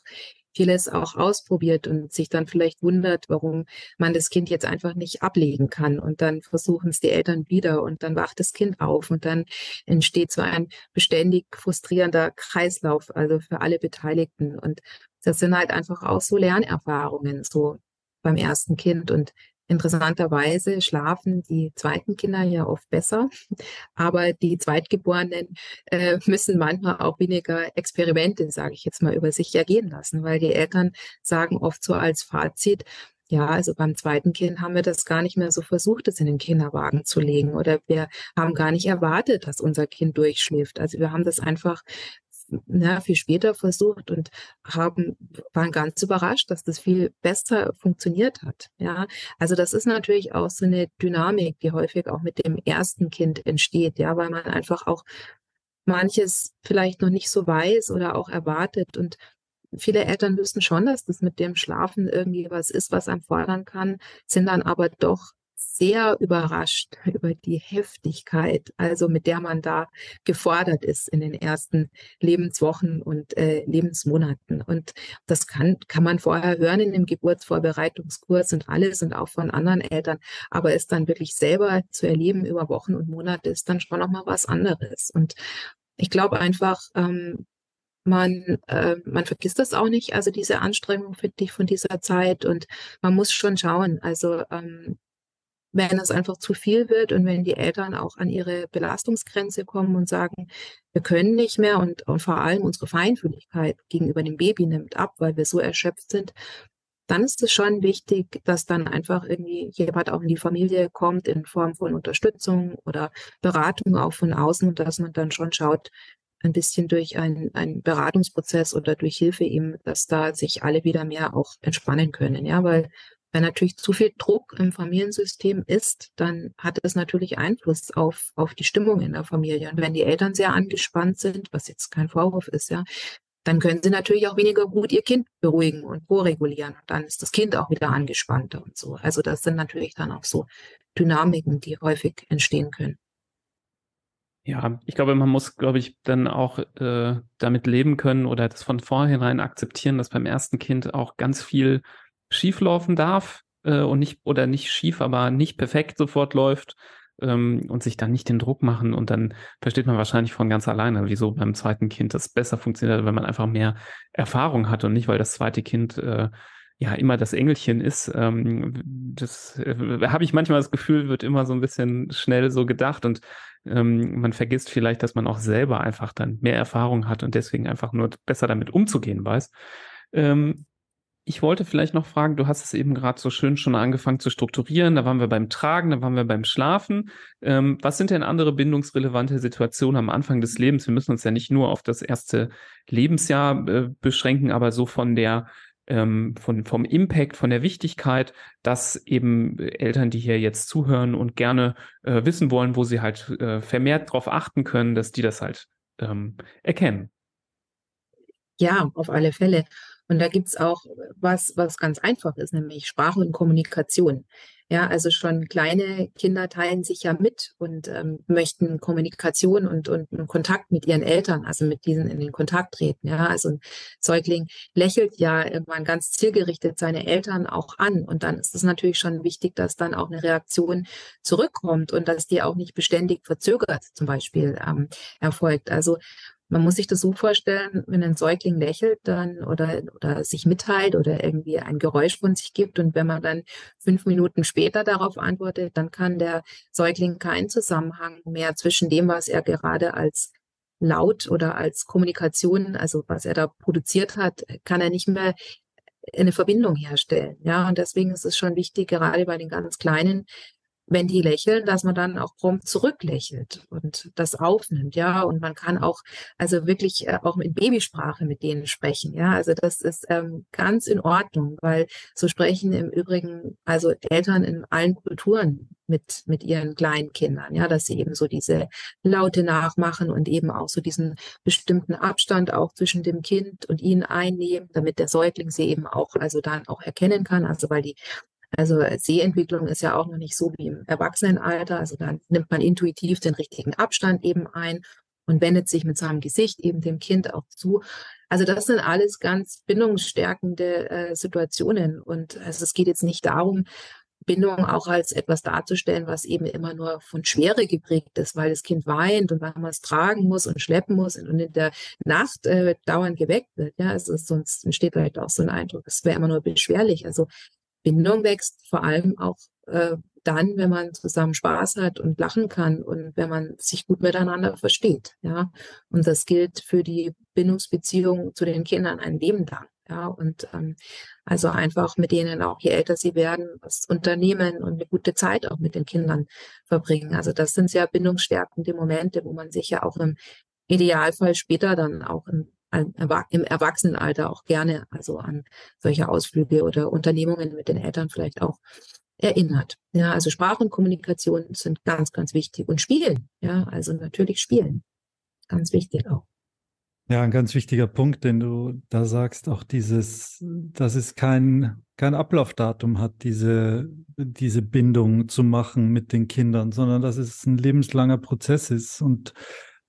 vieles auch ausprobiert und sich dann vielleicht wundert, warum man das Kind jetzt einfach nicht ablegen kann. Und dann versuchen es die Eltern wieder und dann wacht das Kind auf und dann entsteht so ein beständig frustrierender Kreislauf, also für alle Beteiligten. Und das sind halt einfach auch so Lernerfahrungen, so beim ersten Kind. Und Interessanterweise schlafen die zweiten Kinder ja oft besser, aber die Zweitgeborenen äh, müssen manchmal auch weniger Experimente, sage ich jetzt mal, über sich ergehen lassen, weil die Eltern sagen oft so als Fazit, ja, also beim zweiten Kind haben wir das gar nicht mehr so versucht, es in den Kinderwagen zu legen oder wir haben gar nicht erwartet, dass unser Kind durchschläft. Also wir haben das einfach na, viel später versucht und haben, waren ganz überrascht, dass das viel besser funktioniert hat. Ja, also das ist natürlich auch so eine Dynamik, die häufig auch mit dem ersten Kind entsteht, ja, weil man einfach auch manches vielleicht noch nicht so weiß oder auch erwartet und Viele Eltern wissen schon, dass das mit dem Schlafen irgendwie was ist, was einem fordern kann, sind dann aber doch sehr überrascht über die Heftigkeit, also mit der man da gefordert ist in den ersten Lebenswochen und äh, Lebensmonaten. Und das kann, kann man vorher hören in dem Geburtsvorbereitungskurs und alles und auch von anderen Eltern. Aber es dann wirklich selber zu erleben über Wochen und Monate ist dann schon nochmal was anderes. Und ich glaube einfach, ähm, man, äh, man vergisst das auch nicht, also diese Anstrengung für dich von dieser Zeit und man muss schon schauen. Also ähm, wenn es einfach zu viel wird und wenn die Eltern auch an ihre Belastungsgrenze kommen und sagen, wir können nicht mehr und, und vor allem unsere Feinfühligkeit gegenüber dem Baby nimmt ab, weil wir so erschöpft sind, dann ist es schon wichtig, dass dann einfach irgendwie jemand auch in die Familie kommt in Form von Unterstützung oder Beratung auch von außen und dass man dann schon schaut, ein bisschen durch einen, Beratungsprozess oder durch Hilfe eben, dass da sich alle wieder mehr auch entspannen können. Ja, weil wenn natürlich zu viel Druck im Familiensystem ist, dann hat es natürlich Einfluss auf, auf die Stimmung in der Familie. Und wenn die Eltern sehr angespannt sind, was jetzt kein Vorwurf ist, ja, dann können sie natürlich auch weniger gut ihr Kind beruhigen und koregulieren. Und dann ist das Kind auch wieder angespannter und so. Also das sind natürlich dann auch so Dynamiken, die häufig entstehen können. Ja, ich glaube, man muss, glaube ich, dann auch äh, damit leben können oder das von vornherein akzeptieren, dass beim ersten Kind auch ganz viel schief laufen darf äh, und nicht, oder nicht schief, aber nicht perfekt sofort läuft ähm, und sich dann nicht den Druck machen und dann versteht man wahrscheinlich von ganz alleine, wieso beim zweiten Kind das besser funktioniert, wenn man einfach mehr Erfahrung hat und nicht, weil das zweite Kind äh, ja immer das Engelchen ist. Ähm, das äh, habe ich manchmal das Gefühl, wird immer so ein bisschen schnell so gedacht und ähm, man vergisst vielleicht, dass man auch selber einfach dann mehr Erfahrung hat und deswegen einfach nur besser damit umzugehen weiß. Ähm, Ich wollte vielleicht noch fragen, du hast es eben gerade so schön schon angefangen zu strukturieren. Da waren wir beim Tragen, da waren wir beim Schlafen. Ähm, was sind denn andere bindungsrelevante Situationen am Anfang des Lebens? Wir müssen uns ja nicht nur auf das erste Lebensjahr äh, beschränken, aber so von der ähm, von, vom Impact, von der Wichtigkeit, dass eben Eltern, die hier jetzt zuhören und gerne äh, wissen wollen, wo sie halt äh, vermehrt darauf achten können, dass die das halt ähm, erkennen. Ja, auf alle Fälle. Und da gibt's auch was, was ganz einfach ist, nämlich Sprache und Kommunikation. Ja, also schon kleine Kinder teilen sich ja mit und ähm, möchten Kommunikation und, und, und Kontakt mit ihren Eltern, also mit diesen in den Kontakt treten. Ja, also ein Säugling lächelt ja irgendwann ganz zielgerichtet seine Eltern auch an. Und dann ist es natürlich schon wichtig, dass dann auch eine Reaktion zurückkommt und dass die auch nicht beständig verzögert zum Beispiel ähm, erfolgt. Also man muss sich das so vorstellen, wenn ein Säugling lächelt dann oder, oder sich mitteilt oder irgendwie ein Geräusch von sich gibt und wenn man dann fünf Minuten später darauf antwortet, dann kann der Säugling keinen Zusammenhang mehr zwischen dem, was er gerade als Laut oder als Kommunikation, also was er da produziert hat, kann er nicht mehr eine Verbindung herstellen. Ja, und deswegen ist es schon wichtig, gerade bei den ganz Kleinen, wenn die lächeln, dass man dann auch prompt zurücklächelt und das aufnimmt, ja. Und man kann auch, also wirklich äh, auch in Babysprache mit denen sprechen, ja. Also das ist ähm, ganz in Ordnung, weil so sprechen im Übrigen also Eltern in allen Kulturen mit, mit ihren kleinen Kindern, ja, dass sie eben so diese Laute nachmachen und eben auch so diesen bestimmten Abstand auch zwischen dem Kind und ihnen einnehmen, damit der Säugling sie eben auch, also dann auch erkennen kann, also weil die also Sehentwicklung ist ja auch noch nicht so wie im Erwachsenenalter. Also dann nimmt man intuitiv den richtigen Abstand eben ein und wendet sich mit seinem Gesicht eben dem Kind auch zu. Also das sind alles ganz bindungsstärkende äh, Situationen. Und also es geht jetzt nicht darum, Bindung auch als etwas darzustellen, was eben immer nur von Schwere geprägt ist, weil das Kind weint und weil man es tragen muss und schleppen muss und in der Nacht äh, dauernd geweckt wird. Ja, also sonst entsteht vielleicht auch so ein Eindruck, es wäre immer nur beschwerlich. Also Bindung wächst vor allem auch äh, dann, wenn man zusammen Spaß hat und lachen kann und wenn man sich gut miteinander versteht. Ja, und das gilt für die Bindungsbeziehung zu den Kindern ein Leben lang. Ja, und ähm, also einfach mit denen auch, je älter sie werden, was unternehmen und eine gute Zeit auch mit den Kindern verbringen. Also das sind sehr bindungsstärkende Momente, wo man sich ja auch im Idealfall später dann auch im im Erwachsenenalter auch gerne also an solche Ausflüge oder Unternehmungen mit den Eltern vielleicht auch erinnert. Ja, also Sprache und Kommunikation sind ganz, ganz wichtig und Spielen. Ja, also natürlich Spielen. Ganz wichtig auch. Ja, ein ganz wichtiger Punkt, den du da sagst, auch dieses, dass es kein, kein Ablaufdatum hat, diese, diese Bindung zu machen mit den Kindern, sondern dass es ein lebenslanger Prozess ist. Und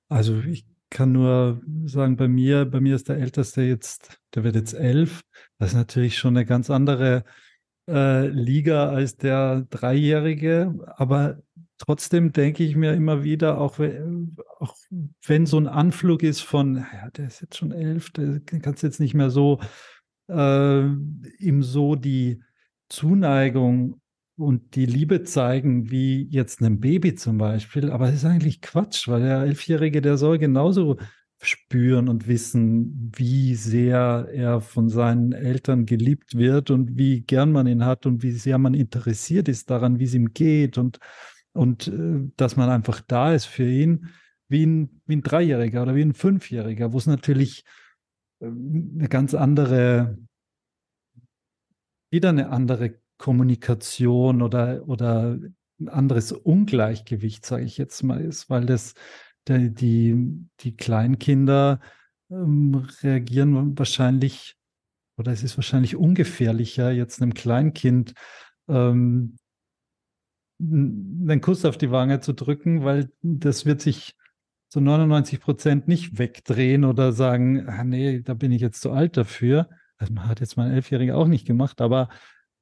also ich kann nur sagen, bei mir, bei mir ist der Älteste jetzt, der wird jetzt elf. Das ist natürlich schon eine ganz andere äh, Liga als der Dreijährige. Aber trotzdem denke ich mir immer wieder, auch, auch wenn so ein Anflug ist von, ja, der ist jetzt schon elf, der kannst jetzt nicht mehr so äh, ihm so die Zuneigung und die Liebe zeigen, wie jetzt einem Baby zum Beispiel. Aber es ist eigentlich Quatsch, weil der Elfjährige, der soll genauso spüren und wissen, wie sehr er von seinen Eltern geliebt wird und wie gern man ihn hat und wie sehr man interessiert ist daran, wie es ihm geht und, und äh, dass man einfach da ist für ihn, wie ein, wie ein Dreijähriger oder wie ein Fünfjähriger, wo es natürlich äh, eine ganz andere, wieder eine andere Kommunikation oder, oder ein anderes Ungleichgewicht, sage ich jetzt mal, ist, weil das der, die, die Kleinkinder ähm, reagieren wahrscheinlich, oder es ist wahrscheinlich ungefährlicher, jetzt einem Kleinkind ähm, einen Kuss auf die Wange zu drücken, weil das wird sich zu 99 Prozent nicht wegdrehen oder sagen, ah, nee, da bin ich jetzt zu alt dafür. Das hat jetzt mein Elfjähriger auch nicht gemacht, aber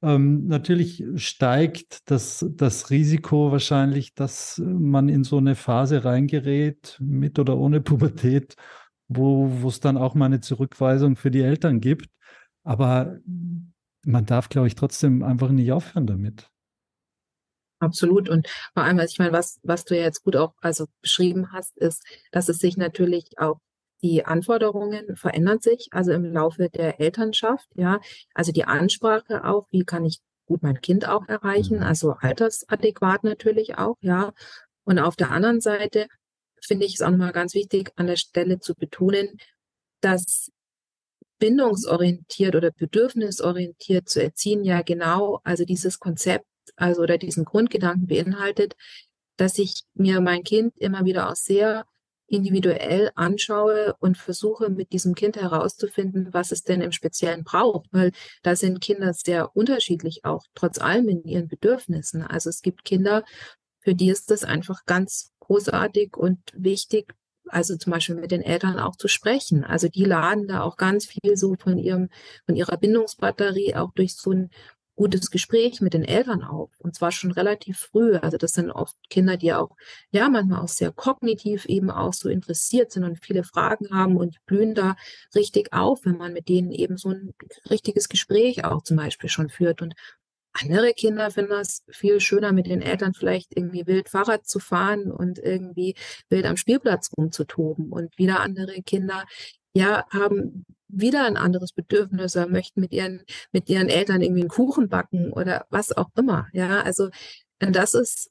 ähm, natürlich steigt das, das Risiko wahrscheinlich, dass man in so eine Phase reingerät, mit oder ohne Pubertät, wo es dann auch mal eine Zurückweisung für die Eltern gibt. Aber man darf, glaube ich, trotzdem einfach nicht aufhören damit. Absolut. Und vor allem, ich meine, was, was du ja jetzt gut auch also beschrieben hast, ist, dass es sich natürlich auch die Anforderungen verändern sich, also im Laufe der Elternschaft, ja. Also die Ansprache auch, wie kann ich gut mein Kind auch erreichen, mhm. also altersadäquat natürlich auch, ja. Und auf der anderen Seite finde ich es auch nochmal ganz wichtig, an der Stelle zu betonen, dass bindungsorientiert oder bedürfnisorientiert zu erziehen ja genau, also dieses Konzept, also oder diesen Grundgedanken beinhaltet, dass ich mir mein Kind immer wieder auch sehr individuell anschaue und versuche mit diesem Kind herauszufinden, was es denn im Speziellen braucht, weil da sind Kinder sehr unterschiedlich auch trotz allem in ihren Bedürfnissen. Also es gibt Kinder, für die ist das einfach ganz großartig und wichtig, also zum Beispiel mit den Eltern auch zu sprechen. Also die laden da auch ganz viel so von ihrem, von ihrer Bindungsbatterie auch durch so ein gutes Gespräch mit den Eltern auf. Und zwar schon relativ früh. Also das sind oft Kinder, die auch, ja, manchmal auch sehr kognitiv eben auch so interessiert sind und viele Fragen haben und blühen da richtig auf, wenn man mit denen eben so ein richtiges Gespräch auch zum Beispiel schon führt. Und andere Kinder finden das viel schöner, mit den Eltern vielleicht irgendwie wild Fahrrad zu fahren und irgendwie wild am Spielplatz rumzutoben. Und wieder andere Kinder, ja, haben wieder ein anderes Bedürfnis oder möchten mit ihren, mit ihren Eltern irgendwie einen Kuchen backen oder was auch immer. Ja, also das ist,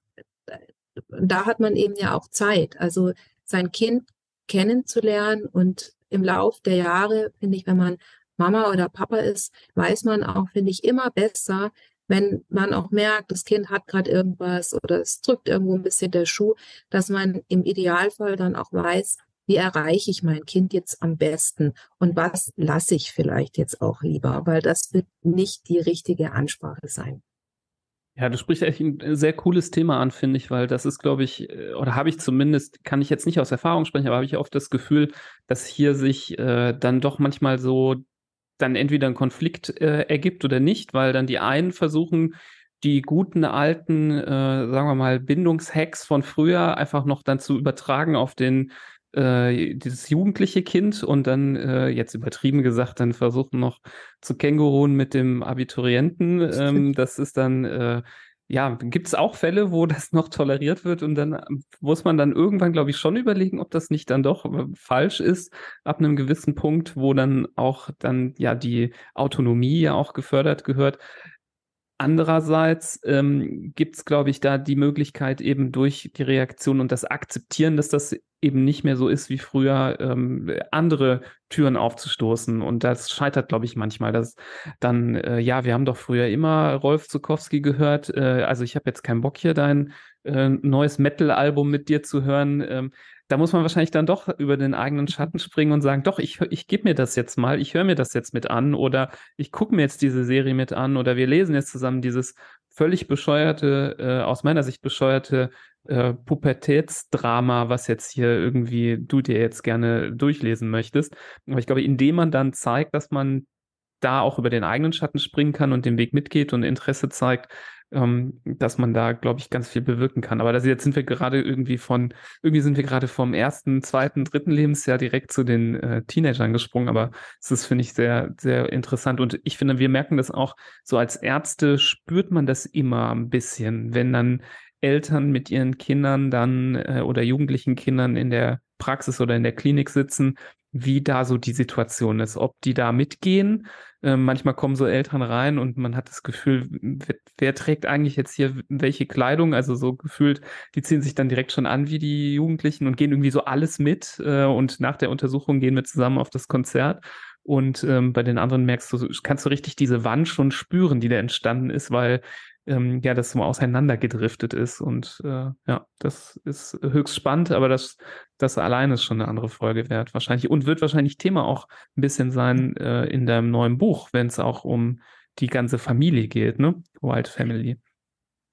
da hat man eben ja auch Zeit. Also sein Kind kennenzulernen und im Lauf der Jahre, finde ich, wenn man Mama oder Papa ist, weiß man auch, finde ich, immer besser, wenn man auch merkt, das Kind hat gerade irgendwas oder es drückt irgendwo ein bisschen der Schuh, dass man im Idealfall dann auch weiß, wie erreiche ich mein Kind jetzt am besten und was lasse ich vielleicht jetzt auch lieber, weil das wird nicht die richtige Ansprache sein. Ja, du sprichst echt ein sehr cooles Thema an, finde ich, weil das ist, glaube ich, äh, oder habe ich zumindest, kann ich jetzt nicht aus Erfahrung sprechen, aber habe ich oft das Gefühl, dass hier sich äh, dann doch manchmal so dann entweder ein Konflikt äh, ergibt oder nicht, weil dann die einen versuchen, die guten alten, äh, sagen wir mal, Bindungshacks von früher einfach noch dann zu übertragen auf den äh, dieses jugendliche Kind und dann äh, jetzt übertrieben gesagt dann versuchen noch zu Känguruen mit dem Abiturienten. Ähm, das ist dann äh, ja, gibt es auch Fälle, wo das noch toleriert wird und dann ähm, muss man dann irgendwann, glaube ich, schon überlegen, ob das nicht dann doch äh, falsch ist, ab einem gewissen Punkt, wo dann auch dann ja die Autonomie ja auch gefördert gehört. Andererseits ähm, gibt es, glaube ich, da die Möglichkeit eben durch die Reaktion und das Akzeptieren, dass das eben nicht mehr so ist wie früher, ähm, andere Türen aufzustoßen. Und das scheitert, glaube ich, manchmal, dass dann, äh, ja, wir haben doch früher immer Rolf Zukowski gehört. Äh, also ich habe jetzt keinen Bock hier dein äh, neues Metal-Album mit dir zu hören. Ähm, da muss man wahrscheinlich dann doch über den eigenen Schatten springen und sagen, doch, ich, ich gebe mir das jetzt mal, ich höre mir das jetzt mit an oder ich gucke mir jetzt diese Serie mit an oder wir lesen jetzt zusammen dieses völlig bescheuerte, äh, aus meiner Sicht bescheuerte äh, Pubertätsdrama, was jetzt hier irgendwie du dir jetzt gerne durchlesen möchtest. Aber ich glaube, indem man dann zeigt, dass man da auch über den eigenen Schatten springen kann und den Weg mitgeht und Interesse zeigt, ähm, dass man da, glaube ich, ganz viel bewirken kann. Aber das, jetzt sind wir gerade irgendwie von, irgendwie sind wir gerade vom ersten, zweiten, dritten Lebensjahr direkt zu den äh, Teenagern gesprungen. Aber es ist, finde ich, sehr, sehr interessant. Und ich finde, wir merken das auch so als Ärzte spürt man das immer ein bisschen, wenn dann Eltern mit ihren Kindern dann äh, oder jugendlichen Kindern in der Praxis oder in der Klinik sitzen, wie da so die Situation ist, ob die da mitgehen. Ähm, manchmal kommen so Eltern rein und man hat das Gefühl, wer, wer, trägt eigentlich jetzt hier welche Kleidung? Also so gefühlt, die ziehen sich dann direkt schon an wie die Jugendlichen und gehen irgendwie so alles mit. Äh, und nach der Untersuchung gehen wir zusammen auf das Konzert. Und ähm, bei den anderen merkst du, kannst du richtig diese Wand schon spüren, die da entstanden ist, weil ähm, ja, das so auseinandergedriftet ist. Und äh, ja, das ist höchst spannend, aber das, das alleine ist schon eine andere Folge wert, wahrscheinlich. Und wird wahrscheinlich Thema auch ein bisschen sein äh, in deinem neuen Buch, wenn es auch um die ganze Familie geht, ne? Wild Family.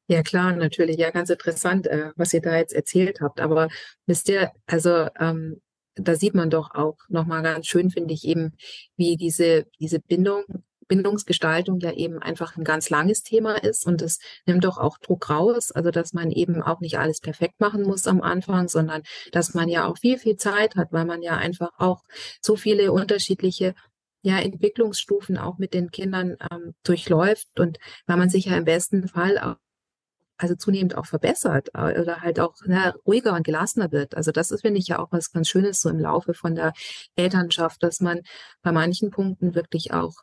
Ja, klar, natürlich. Ja, ganz interessant, äh, was ihr da jetzt erzählt habt. Aber wisst ihr, also ähm, da sieht man doch auch nochmal ganz schön, finde ich, eben, wie diese, diese Bindung Bindungsgestaltung ja eben einfach ein ganz langes Thema ist und es nimmt doch auch Druck raus, also dass man eben auch nicht alles perfekt machen muss am Anfang, sondern dass man ja auch viel, viel Zeit hat, weil man ja einfach auch so viele unterschiedliche ja, Entwicklungsstufen auch mit den Kindern ähm, durchläuft und weil man sich ja im besten Fall auch also zunehmend auch verbessert oder halt auch ne, ruhiger und gelassener wird. Also das ist, finde ich, ja auch was ganz Schönes so im Laufe von der Elternschaft, dass man bei manchen Punkten wirklich auch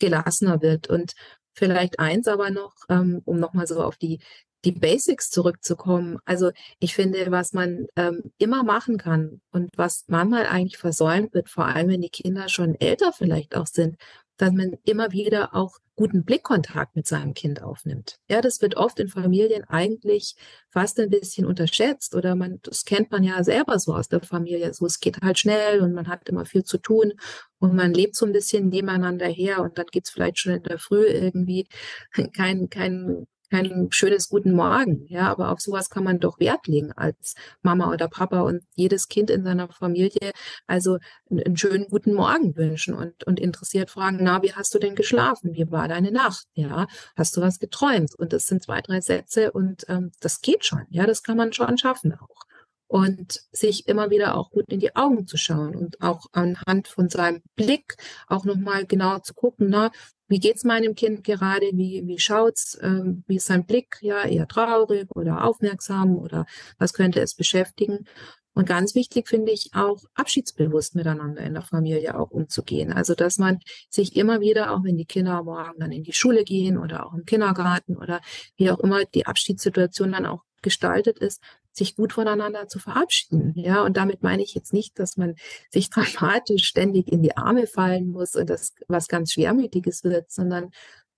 gelassener wird. Und vielleicht eins aber noch, ähm, um nochmal so auf die die Basics zurückzukommen. Also ich finde, was man ähm, immer machen kann und was manchmal eigentlich versäumt wird, vor allem wenn die Kinder schon älter vielleicht auch sind, dass man immer wieder auch guten Blickkontakt mit seinem Kind aufnimmt. Ja, das wird oft in Familien eigentlich fast ein bisschen unterschätzt oder man, das kennt man ja selber so aus der Familie. So, es geht halt schnell und man hat immer viel zu tun und man lebt so ein bisschen nebeneinander her und dann geht's vielleicht schon in der Früh irgendwie kein, kein kein schönes Guten Morgen. Ja, aber auf sowas kann man doch Wert legen als Mama oder Papa und jedes Kind in seiner Familie also einen, schönen guten Morgen wünschen und, und interessiert fragen, na, wie hast du denn geschlafen? Wie war deine Nacht? Ja, hast du was geträumt? Und das sind zwei, drei Sätze und ähm, das geht schon. Ja, das kann man schon schaffen auch und sich immer wieder auch gut in die Augen zu schauen und auch anhand von seinem Blick auch nochmal genau zu gucken, na, wie geht's meinem Kind gerade, wie, wie schaut's, ähm, wie ist sein Blick, ja, eher traurig oder aufmerksam oder was könnte es beschäftigen. Und ganz wichtig finde ich auch, abschiedsbewusst miteinander in der Familie auch umzugehen. Also, dass man sich immer wieder, auch wenn die Kinder morgen dann in die Schule gehen oder auch im Kindergarten oder wie auch immer die Abschiedssituation dann auch gestaltet ist, sich gut voneinander zu verabschieden. Ja, und damit meine ich jetzt nicht, dass man sich dramatisch ständig in die Arme fallen muss und das was ganz Schwermütiges wird, sondern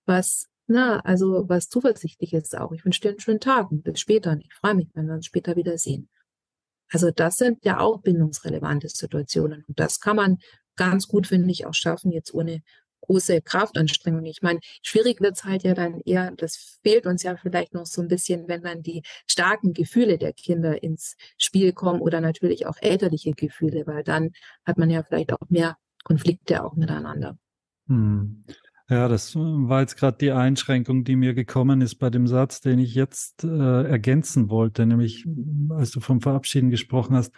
was, na, also was Zuversichtliches auch. Ich wünsche dir einen schönen Tag und bis später. Und ich freue mich, wenn wir uns später wiedersehen. Also das sind ja auch bindungsrelevante Situationen. Und das kann man ganz gut, finde ich, auch schaffen, jetzt ohne große Kraftanstrengung. Ich meine, schwierig wird es halt ja dann eher, das fehlt uns ja vielleicht noch so ein bisschen, wenn dann die starken Gefühle der Kinder ins Spiel kommen oder natürlich auch elterliche Gefühle, weil dann hat man ja vielleicht auch mehr Konflikte auch miteinander. Hm. Ja, das war jetzt gerade die Einschränkung, die mir gekommen ist bei dem Satz, den ich jetzt äh, ergänzen wollte, nämlich als du vom Verabschieden gesprochen hast,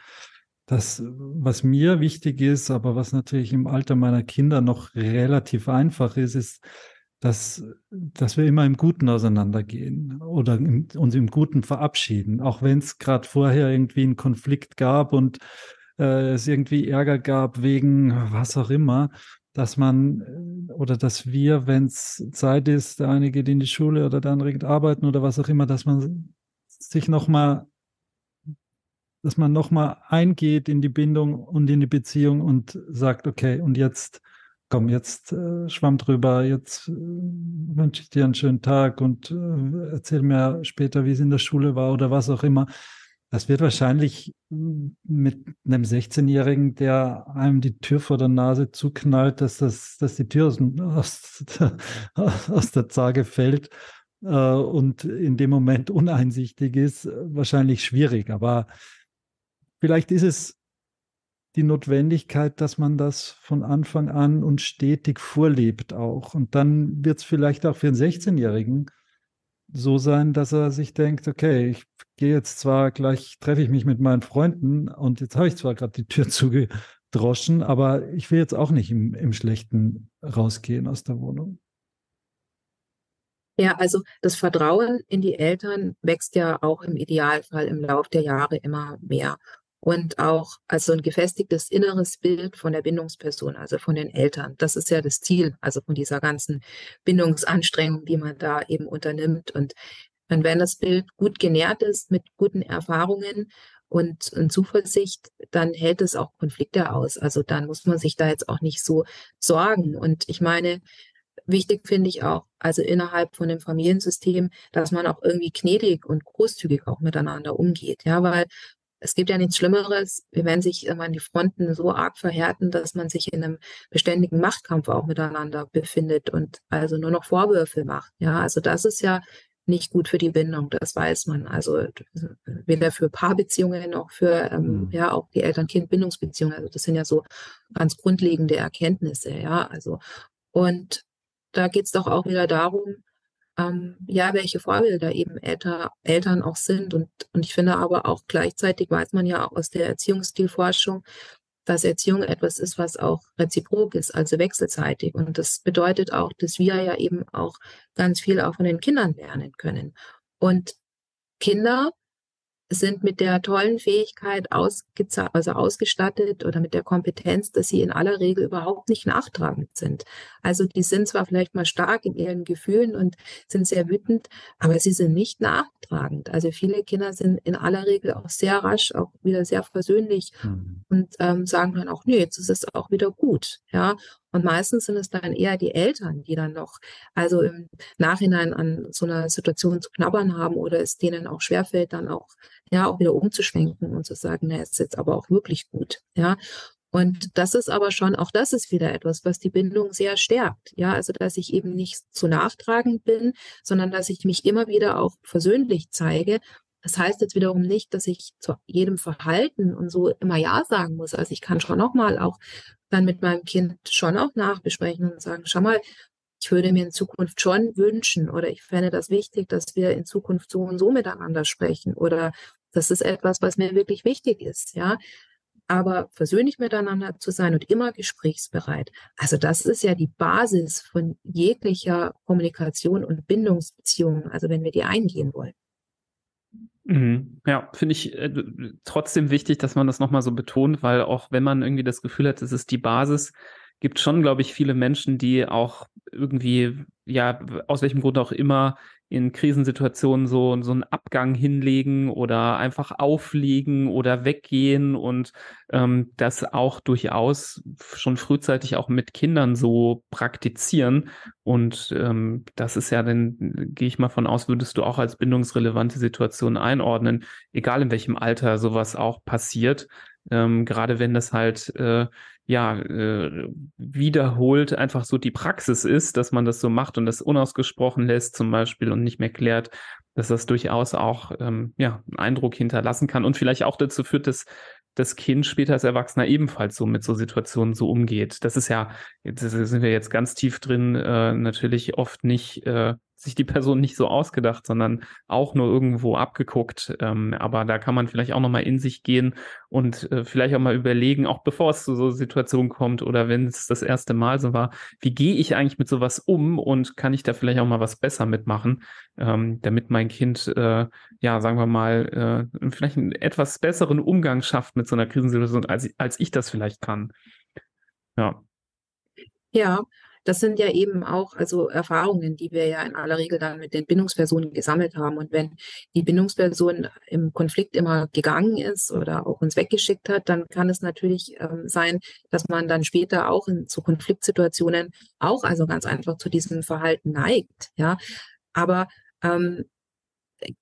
das, was mir wichtig ist, aber was natürlich im Alter meiner Kinder noch relativ einfach ist, ist, dass, dass wir immer im Guten auseinandergehen oder im, uns im Guten verabschieden, auch wenn es gerade vorher irgendwie einen Konflikt gab und äh, es irgendwie Ärger gab wegen was auch immer, dass man äh, oder dass wir, wenn es Zeit ist, der eine geht in die Schule oder der andere geht arbeiten oder was auch immer, dass man sich nochmal dass man nochmal eingeht in die Bindung und in die Beziehung und sagt, okay, und jetzt, komm, jetzt äh, schwamm drüber, jetzt äh, wünsche ich dir einen schönen Tag und äh, erzähl mir später, wie es in der Schule war oder was auch immer. Das wird wahrscheinlich mit einem 16-Jährigen, der einem die Tür vor der Nase zuknallt, dass, das, dass die Tür aus, aus, der, aus der Zage fällt äh, und in dem Moment uneinsichtig ist, wahrscheinlich schwierig. Aber Vielleicht ist es die Notwendigkeit, dass man das von Anfang an und stetig vorlebt auch. Und dann wird es vielleicht auch für einen 16-Jährigen so sein, dass er sich denkt, okay, ich gehe jetzt zwar gleich, treffe ich mich mit meinen Freunden und jetzt habe ich zwar gerade die Tür zugedroschen, aber ich will jetzt auch nicht im, im Schlechten rausgehen aus der Wohnung. Ja, also das Vertrauen in die Eltern wächst ja auch im Idealfall im Laufe der Jahre immer mehr und auch also ein gefestigtes inneres Bild von der Bindungsperson, also von den Eltern. Das ist ja das Ziel, also von dieser ganzen Bindungsanstrengung, die man da eben unternimmt. Und wenn das Bild gut genährt ist mit guten Erfahrungen und, und Zuversicht, dann hält es auch Konflikte aus. Also dann muss man sich da jetzt auch nicht so sorgen. Und ich meine, wichtig finde ich auch, also innerhalb von dem Familiensystem, dass man auch irgendwie gnädig und großzügig auch miteinander umgeht. Ja, weil es gibt ja nichts Schlimmeres, wenn sich irgendwann die Fronten so arg verhärten, dass man sich in einem beständigen Machtkampf auch miteinander befindet und also nur noch Vorwürfe macht. Ja, also das ist ja nicht gut für die Bindung, das weiß man. Also weder für Paarbeziehungen noch für ähm, mhm. ja auch die Eltern-Kind-Bindungsbeziehungen. Also das sind ja so ganz grundlegende Erkenntnisse, ja. Also und da geht es doch auch wieder darum, ähm, ja, welche Vorbilder eben Elter, Eltern auch sind. Und, und ich finde aber auch gleichzeitig weiß man ja aus der Erziehungsstilforschung, dass Erziehung etwas ist, was auch reziprok ist, also wechselseitig. Und das bedeutet auch, dass wir ja eben auch ganz viel auch von den Kindern lernen können. Und Kinder sind mit der tollen Fähigkeit also ausgestattet oder mit der Kompetenz, dass sie in aller Regel überhaupt nicht nachtragend sind. Also die sind zwar vielleicht mal stark in ihren Gefühlen und sind sehr wütend, aber sie sind nicht nachtragend. Also viele Kinder sind in aller Regel auch sehr rasch, auch wieder sehr versöhnlich mhm. und ähm, sagen dann auch, nee, jetzt ist es auch wieder gut. Ja, und meistens sind es dann eher die Eltern, die dann noch, also im Nachhinein an so einer Situation zu knabbern haben oder es denen auch schwerfällt, dann auch, ja, auch wieder umzuschwenken und zu sagen, na, ist jetzt aber auch wirklich gut, ja. Und das ist aber schon, auch das ist wieder etwas, was die Bindung sehr stärkt. Ja, also, dass ich eben nicht zu nachtragend bin, sondern dass ich mich immer wieder auch versöhnlich zeige das heißt jetzt wiederum nicht, dass ich zu jedem Verhalten und so immer Ja sagen muss. Also ich kann schon auch mal auch dann mit meinem Kind schon auch nachbesprechen und sagen, schau mal, ich würde mir in Zukunft schon wünschen oder ich fände das wichtig, dass wir in Zukunft so und so miteinander sprechen oder das ist etwas, was mir wirklich wichtig ist, ja. Aber versöhnlich miteinander zu sein und immer gesprächsbereit. Also das ist ja die Basis von jeglicher Kommunikation und Bindungsbeziehung, also wenn wir die eingehen wollen. Mhm. Ja, finde ich äh, trotzdem wichtig, dass man das nochmal so betont, weil auch wenn man irgendwie das Gefühl hat, es ist die Basis, gibt schon, glaube ich, viele Menschen, die auch irgendwie, ja, aus welchem Grund auch immer, in Krisensituationen so, so einen Abgang hinlegen oder einfach auflegen oder weggehen und ähm, das auch durchaus schon frühzeitig auch mit Kindern so praktizieren. Und ähm, das ist ja dann, gehe ich mal von aus, würdest du auch als bindungsrelevante Situation einordnen, egal in welchem Alter sowas auch passiert. Ähm, gerade wenn das halt äh, ja, äh, wiederholt einfach so die Praxis ist, dass man das so macht und das unausgesprochen lässt zum Beispiel und nicht mehr klärt, dass das durchaus auch ähm, ja, einen Eindruck hinterlassen kann und vielleicht auch dazu führt, dass das Kind später als Erwachsener ebenfalls so mit so Situationen so umgeht. Das ist ja, jetzt sind wir jetzt ganz tief drin, äh, natürlich oft nicht äh, sich die Person nicht so ausgedacht, sondern auch nur irgendwo abgeguckt. Ähm, aber da kann man vielleicht auch nochmal in sich gehen und äh, vielleicht auch mal überlegen, auch bevor es zu so Situationen kommt oder wenn es das erste Mal so war, wie gehe ich eigentlich mit sowas um und kann ich da vielleicht auch mal was besser mitmachen, ähm, damit mein Kind, äh, ja, sagen wir mal, äh, vielleicht einen etwas besseren Umgang schafft mit so einer Krisensituation, als, als ich das vielleicht kann. Ja. Ja, das sind ja eben auch also Erfahrungen, die wir ja in aller Regel dann mit den Bindungspersonen gesammelt haben. Und wenn die Bindungsperson im Konflikt immer gegangen ist oder auch uns weggeschickt hat, dann kann es natürlich ähm, sein, dass man dann später auch in zu Konfliktsituationen auch also ganz einfach zu diesem Verhalten neigt. Ja, aber ähm,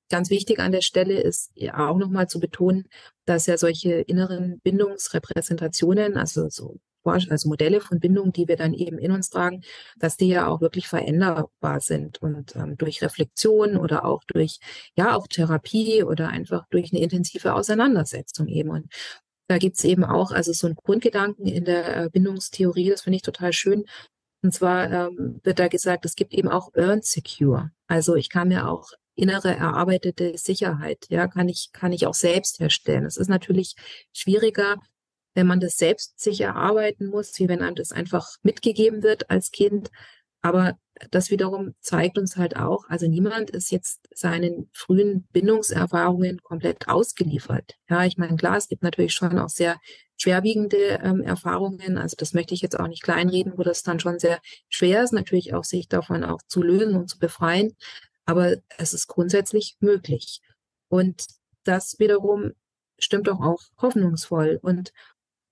ganz wichtig an der Stelle ist ja auch nochmal zu betonen, dass ja solche inneren Bindungsrepräsentationen, also so also Modelle von Bindung, die wir dann eben in uns tragen, dass die ja auch wirklich veränderbar sind und ähm, durch Reflexion oder auch durch, ja, auch Therapie oder einfach durch eine intensive Auseinandersetzung eben. Und da gibt's eben auch also so einen Grundgedanken in der äh, Bindungstheorie, das finde ich total schön. Und zwar ähm, wird da gesagt, es gibt eben auch Earned Secure. Also ich kann mir auch innere erarbeitete Sicherheit, ja, kann ich, kann ich auch selbst herstellen. Es ist natürlich schwieriger, wenn man das selbst sich erarbeiten muss, wie wenn einem das einfach mitgegeben wird als Kind. Aber das wiederum zeigt uns halt auch, also niemand ist jetzt seinen frühen Bindungserfahrungen komplett ausgeliefert. Ja, ich meine, klar, es gibt natürlich schon auch sehr schwerwiegende ähm, Erfahrungen. Also das möchte ich jetzt auch nicht kleinreden, wo das dann schon sehr schwer ist, natürlich auch sich davon auch zu lösen und zu befreien. Aber es ist grundsätzlich möglich. Und das wiederum stimmt doch auch hoffnungsvoll. Und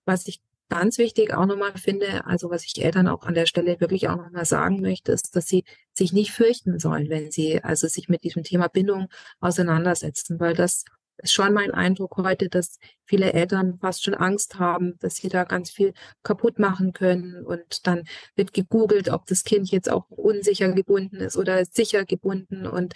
was ich ganz wichtig auch nochmal finde, also was ich Eltern auch an der Stelle wirklich auch nochmal sagen möchte, ist, dass sie sich nicht fürchten sollen, wenn sie also sich mit diesem Thema Bindung auseinandersetzen, weil das ist schon mein Eindruck heute, dass viele Eltern fast schon Angst haben, dass sie da ganz viel kaputt machen können und dann wird gegoogelt, ob das Kind jetzt auch unsicher gebunden ist oder sicher gebunden und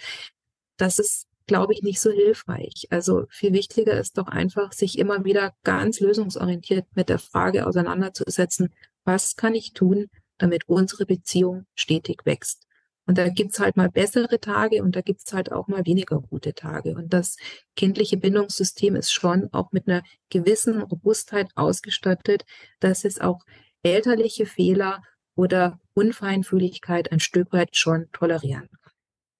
das ist glaube ich, nicht so hilfreich. Also viel wichtiger ist doch einfach, sich immer wieder ganz lösungsorientiert mit der Frage auseinanderzusetzen, was kann ich tun, damit unsere Beziehung stetig wächst. Und da gibt's halt mal bessere Tage und da gibt's halt auch mal weniger gute Tage. Und das kindliche Bindungssystem ist schon auch mit einer gewissen Robustheit ausgestattet, dass es auch elterliche Fehler oder Unfeinfühligkeit ein Stück weit schon tolerieren kann.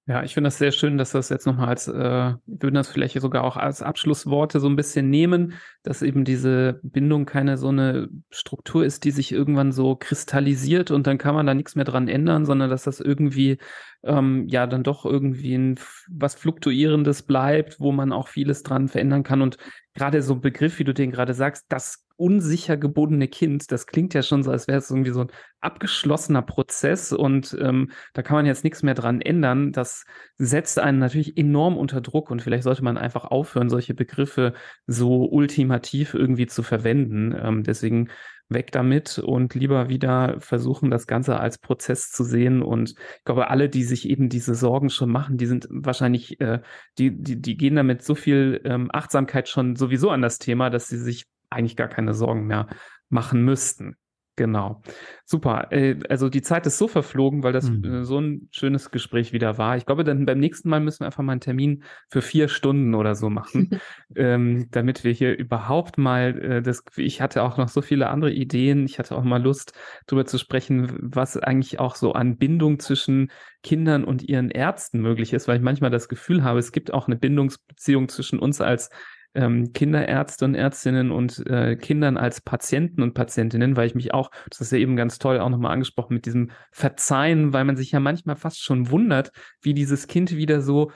Ja, ich finde das sehr schön, dass das jetzt nochmal als, äh, würden das vielleicht sogar auch als Abschlussworte so ein bisschen nehmen, dass eben diese Bindung keine so eine Struktur ist, die sich irgendwann so kristallisiert und dann kann man da nichts mehr dran ändern, sondern dass das irgendwie ähm, ja dann doch irgendwie ein, was Fluktuierendes bleibt, wo man auch vieles dran verändern kann. Und gerade so ein Begriff, wie du den gerade sagst, das unsicher gebundene Kind, das klingt ja schon so, als wäre es irgendwie so ein abgeschlossener Prozess und ähm, da kann man jetzt nichts mehr dran ändern. Das setzt einen natürlich enorm unter Druck und vielleicht sollte man einfach aufhören, solche Begriffe so ultimativ irgendwie zu verwenden. Ähm, deswegen weg damit und lieber wieder versuchen, das Ganze als Prozess zu sehen. Und ich glaube, alle, die sich eben diese Sorgen schon machen, die sind wahrscheinlich, äh, die, die, die gehen damit so viel ähm, Achtsamkeit schon sowieso an das Thema, dass sie sich eigentlich gar keine Sorgen mehr machen müssten. Genau. Super. Äh, also die Zeit ist so verflogen, weil das mhm. so ein schönes Gespräch wieder war. Ich glaube, dann beim nächsten Mal müssen wir einfach mal einen Termin für vier Stunden oder so machen, ähm, damit wir hier überhaupt mal äh, das. Ich hatte auch noch so viele andere Ideen. Ich hatte auch mal Lust, darüber zu sprechen, was eigentlich auch so an Bindung zwischen Kindern und ihren Ärzten möglich ist, weil ich manchmal das Gefühl habe, es gibt auch eine Bindungsbeziehung zwischen uns als ähm, Kinderärzte und Ärztinnen und äh, Kindern als Patienten und Patientinnen, weil ich mich auch, das ist ja eben ganz toll auch nochmal angesprochen, mit diesem Verzeihen, weil man sich ja manchmal fast schon wundert, wie dieses Kind wieder so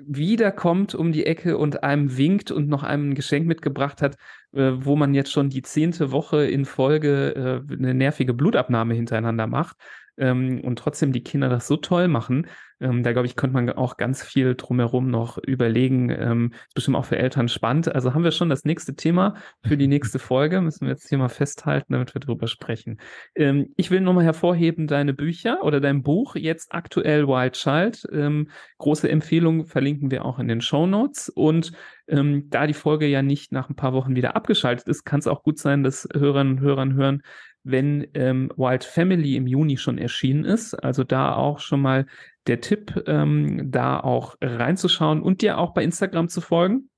wiederkommt um die Ecke und einem winkt und noch einem ein Geschenk mitgebracht hat, äh, wo man jetzt schon die zehnte Woche in Folge äh, eine nervige Blutabnahme hintereinander macht ähm, und trotzdem die Kinder das so toll machen. Ähm, da glaube ich, könnte man auch ganz viel drumherum noch überlegen. Ähm, ist bestimmt auch für Eltern spannend. Also haben wir schon das nächste Thema für die nächste Folge. Müssen wir jetzt hier mal festhalten, damit wir drüber sprechen. Ähm, ich will nochmal hervorheben, deine Bücher oder dein Buch, jetzt aktuell Wild Child. Ähm, große Empfehlung verlinken wir auch in den Show Notes. Und ähm, da die Folge ja nicht nach ein paar Wochen wieder abgeschaltet ist, kann es auch gut sein, dass Hörerinnen und Hörern hören, wenn ähm, Wild Family im Juni schon erschienen ist. Also da auch schon mal der Tipp, ähm, da auch reinzuschauen und dir auch bei Instagram zu folgen.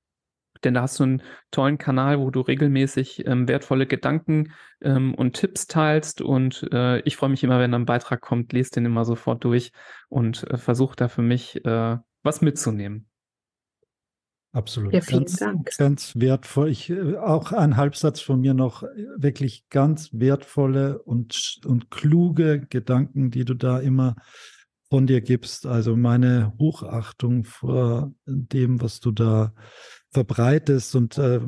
Denn da hast du einen tollen Kanal, wo du regelmäßig ähm, wertvolle Gedanken ähm, und Tipps teilst. Und äh, ich freue mich immer, wenn ein Beitrag kommt, lese den immer sofort durch und äh, versuche da für mich äh, was mitzunehmen. Absolut. Ja, vielen ganz, Dank. Ganz wertvoll. Ich, äh, auch ein Halbsatz von mir noch, äh, wirklich ganz wertvolle und, und kluge Gedanken, die du da immer von dir gibst. Also meine Hochachtung vor dem, was du da verbreitest und äh,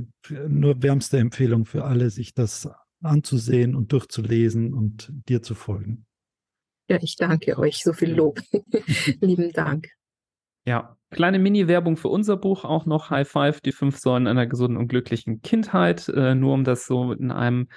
nur wärmste Empfehlung für alle, sich das anzusehen und durchzulesen und dir zu folgen. Ja, ich danke euch. So viel Lob. Lieben Dank. Ja, kleine Mini-Werbung für unser Buch auch noch High Five, die fünf Säulen einer gesunden und glücklichen Kindheit. Äh, nur um das so in einem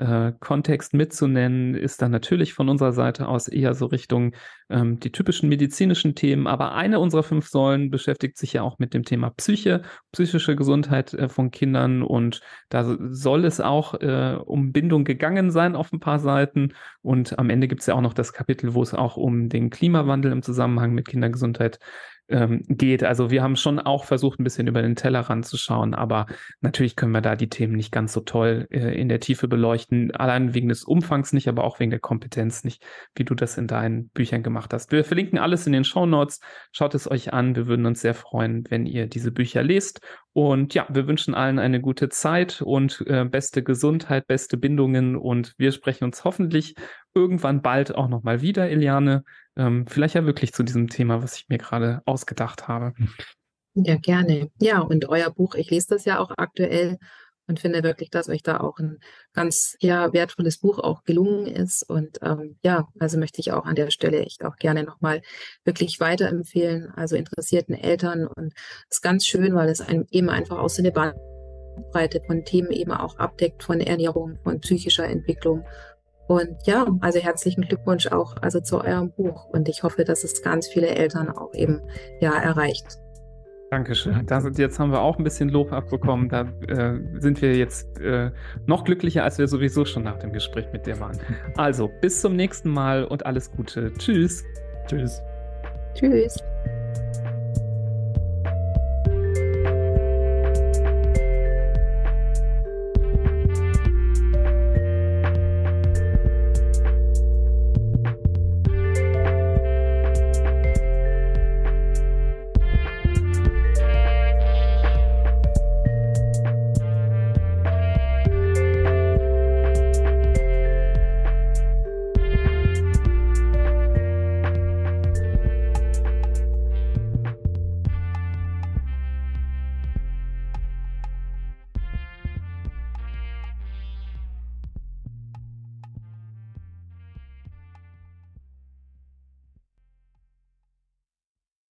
äh, Kontext mitzunennen, ist dann natürlich von unserer Seite aus eher so Richtung ähm, die typischen medizinischen Themen. Aber eine unserer fünf Säulen beschäftigt sich ja auch mit dem Thema Psyche, psychische Gesundheit äh, von Kindern. Und da soll es auch äh, um Bindung gegangen sein auf ein paar Seiten. Und am Ende gibt es ja auch noch das Kapitel, wo es auch um den Klimawandel im Zusammenhang mit Kindergesundheit ähm, geht. Also wir haben schon auch versucht, ein bisschen über den Teller ranzuschauen, aber natürlich können wir da die Themen nicht ganz so toll äh, in der Tiefe beleuchten. Allein wegen des Umfangs nicht, aber auch wegen der Kompetenz nicht, wie du das in deinen Büchern gemacht hast. Wir verlinken alles in den Show Notes. Schaut es euch an. Wir würden uns sehr freuen, wenn ihr diese Bücher lest. Und ja, wir wünschen allen eine gute Zeit und äh, beste Gesundheit, beste Bindungen und wir sprechen uns hoffentlich irgendwann bald auch nochmal wieder, Eliane. Ähm, vielleicht ja wirklich zu diesem Thema, was ich mir gerade ausgedacht habe. Ja, gerne. Ja, und euer Buch, ich lese das ja auch aktuell und finde wirklich, dass euch da auch ein ganz ja, wertvolles Buch auch gelungen ist. Und ähm, ja, also möchte ich auch an der Stelle echt auch gerne nochmal wirklich weiterempfehlen, also interessierten Eltern. Und es ist ganz schön, weil es einem eben einfach auch so eine Bandbreite von Themen eben auch abdeckt, von Ernährung, von psychischer Entwicklung und ja, also herzlichen Glückwunsch auch also zu eurem Buch. Und ich hoffe, dass es ganz viele Eltern auch eben ja erreicht. Dankeschön. Das, jetzt haben wir auch ein bisschen Lob abbekommen. Da äh, sind wir jetzt äh, noch glücklicher, als wir sowieso schon nach dem Gespräch mit dir waren. Also, bis zum nächsten Mal und alles Gute. Tschüss. Tschüss. Tschüss.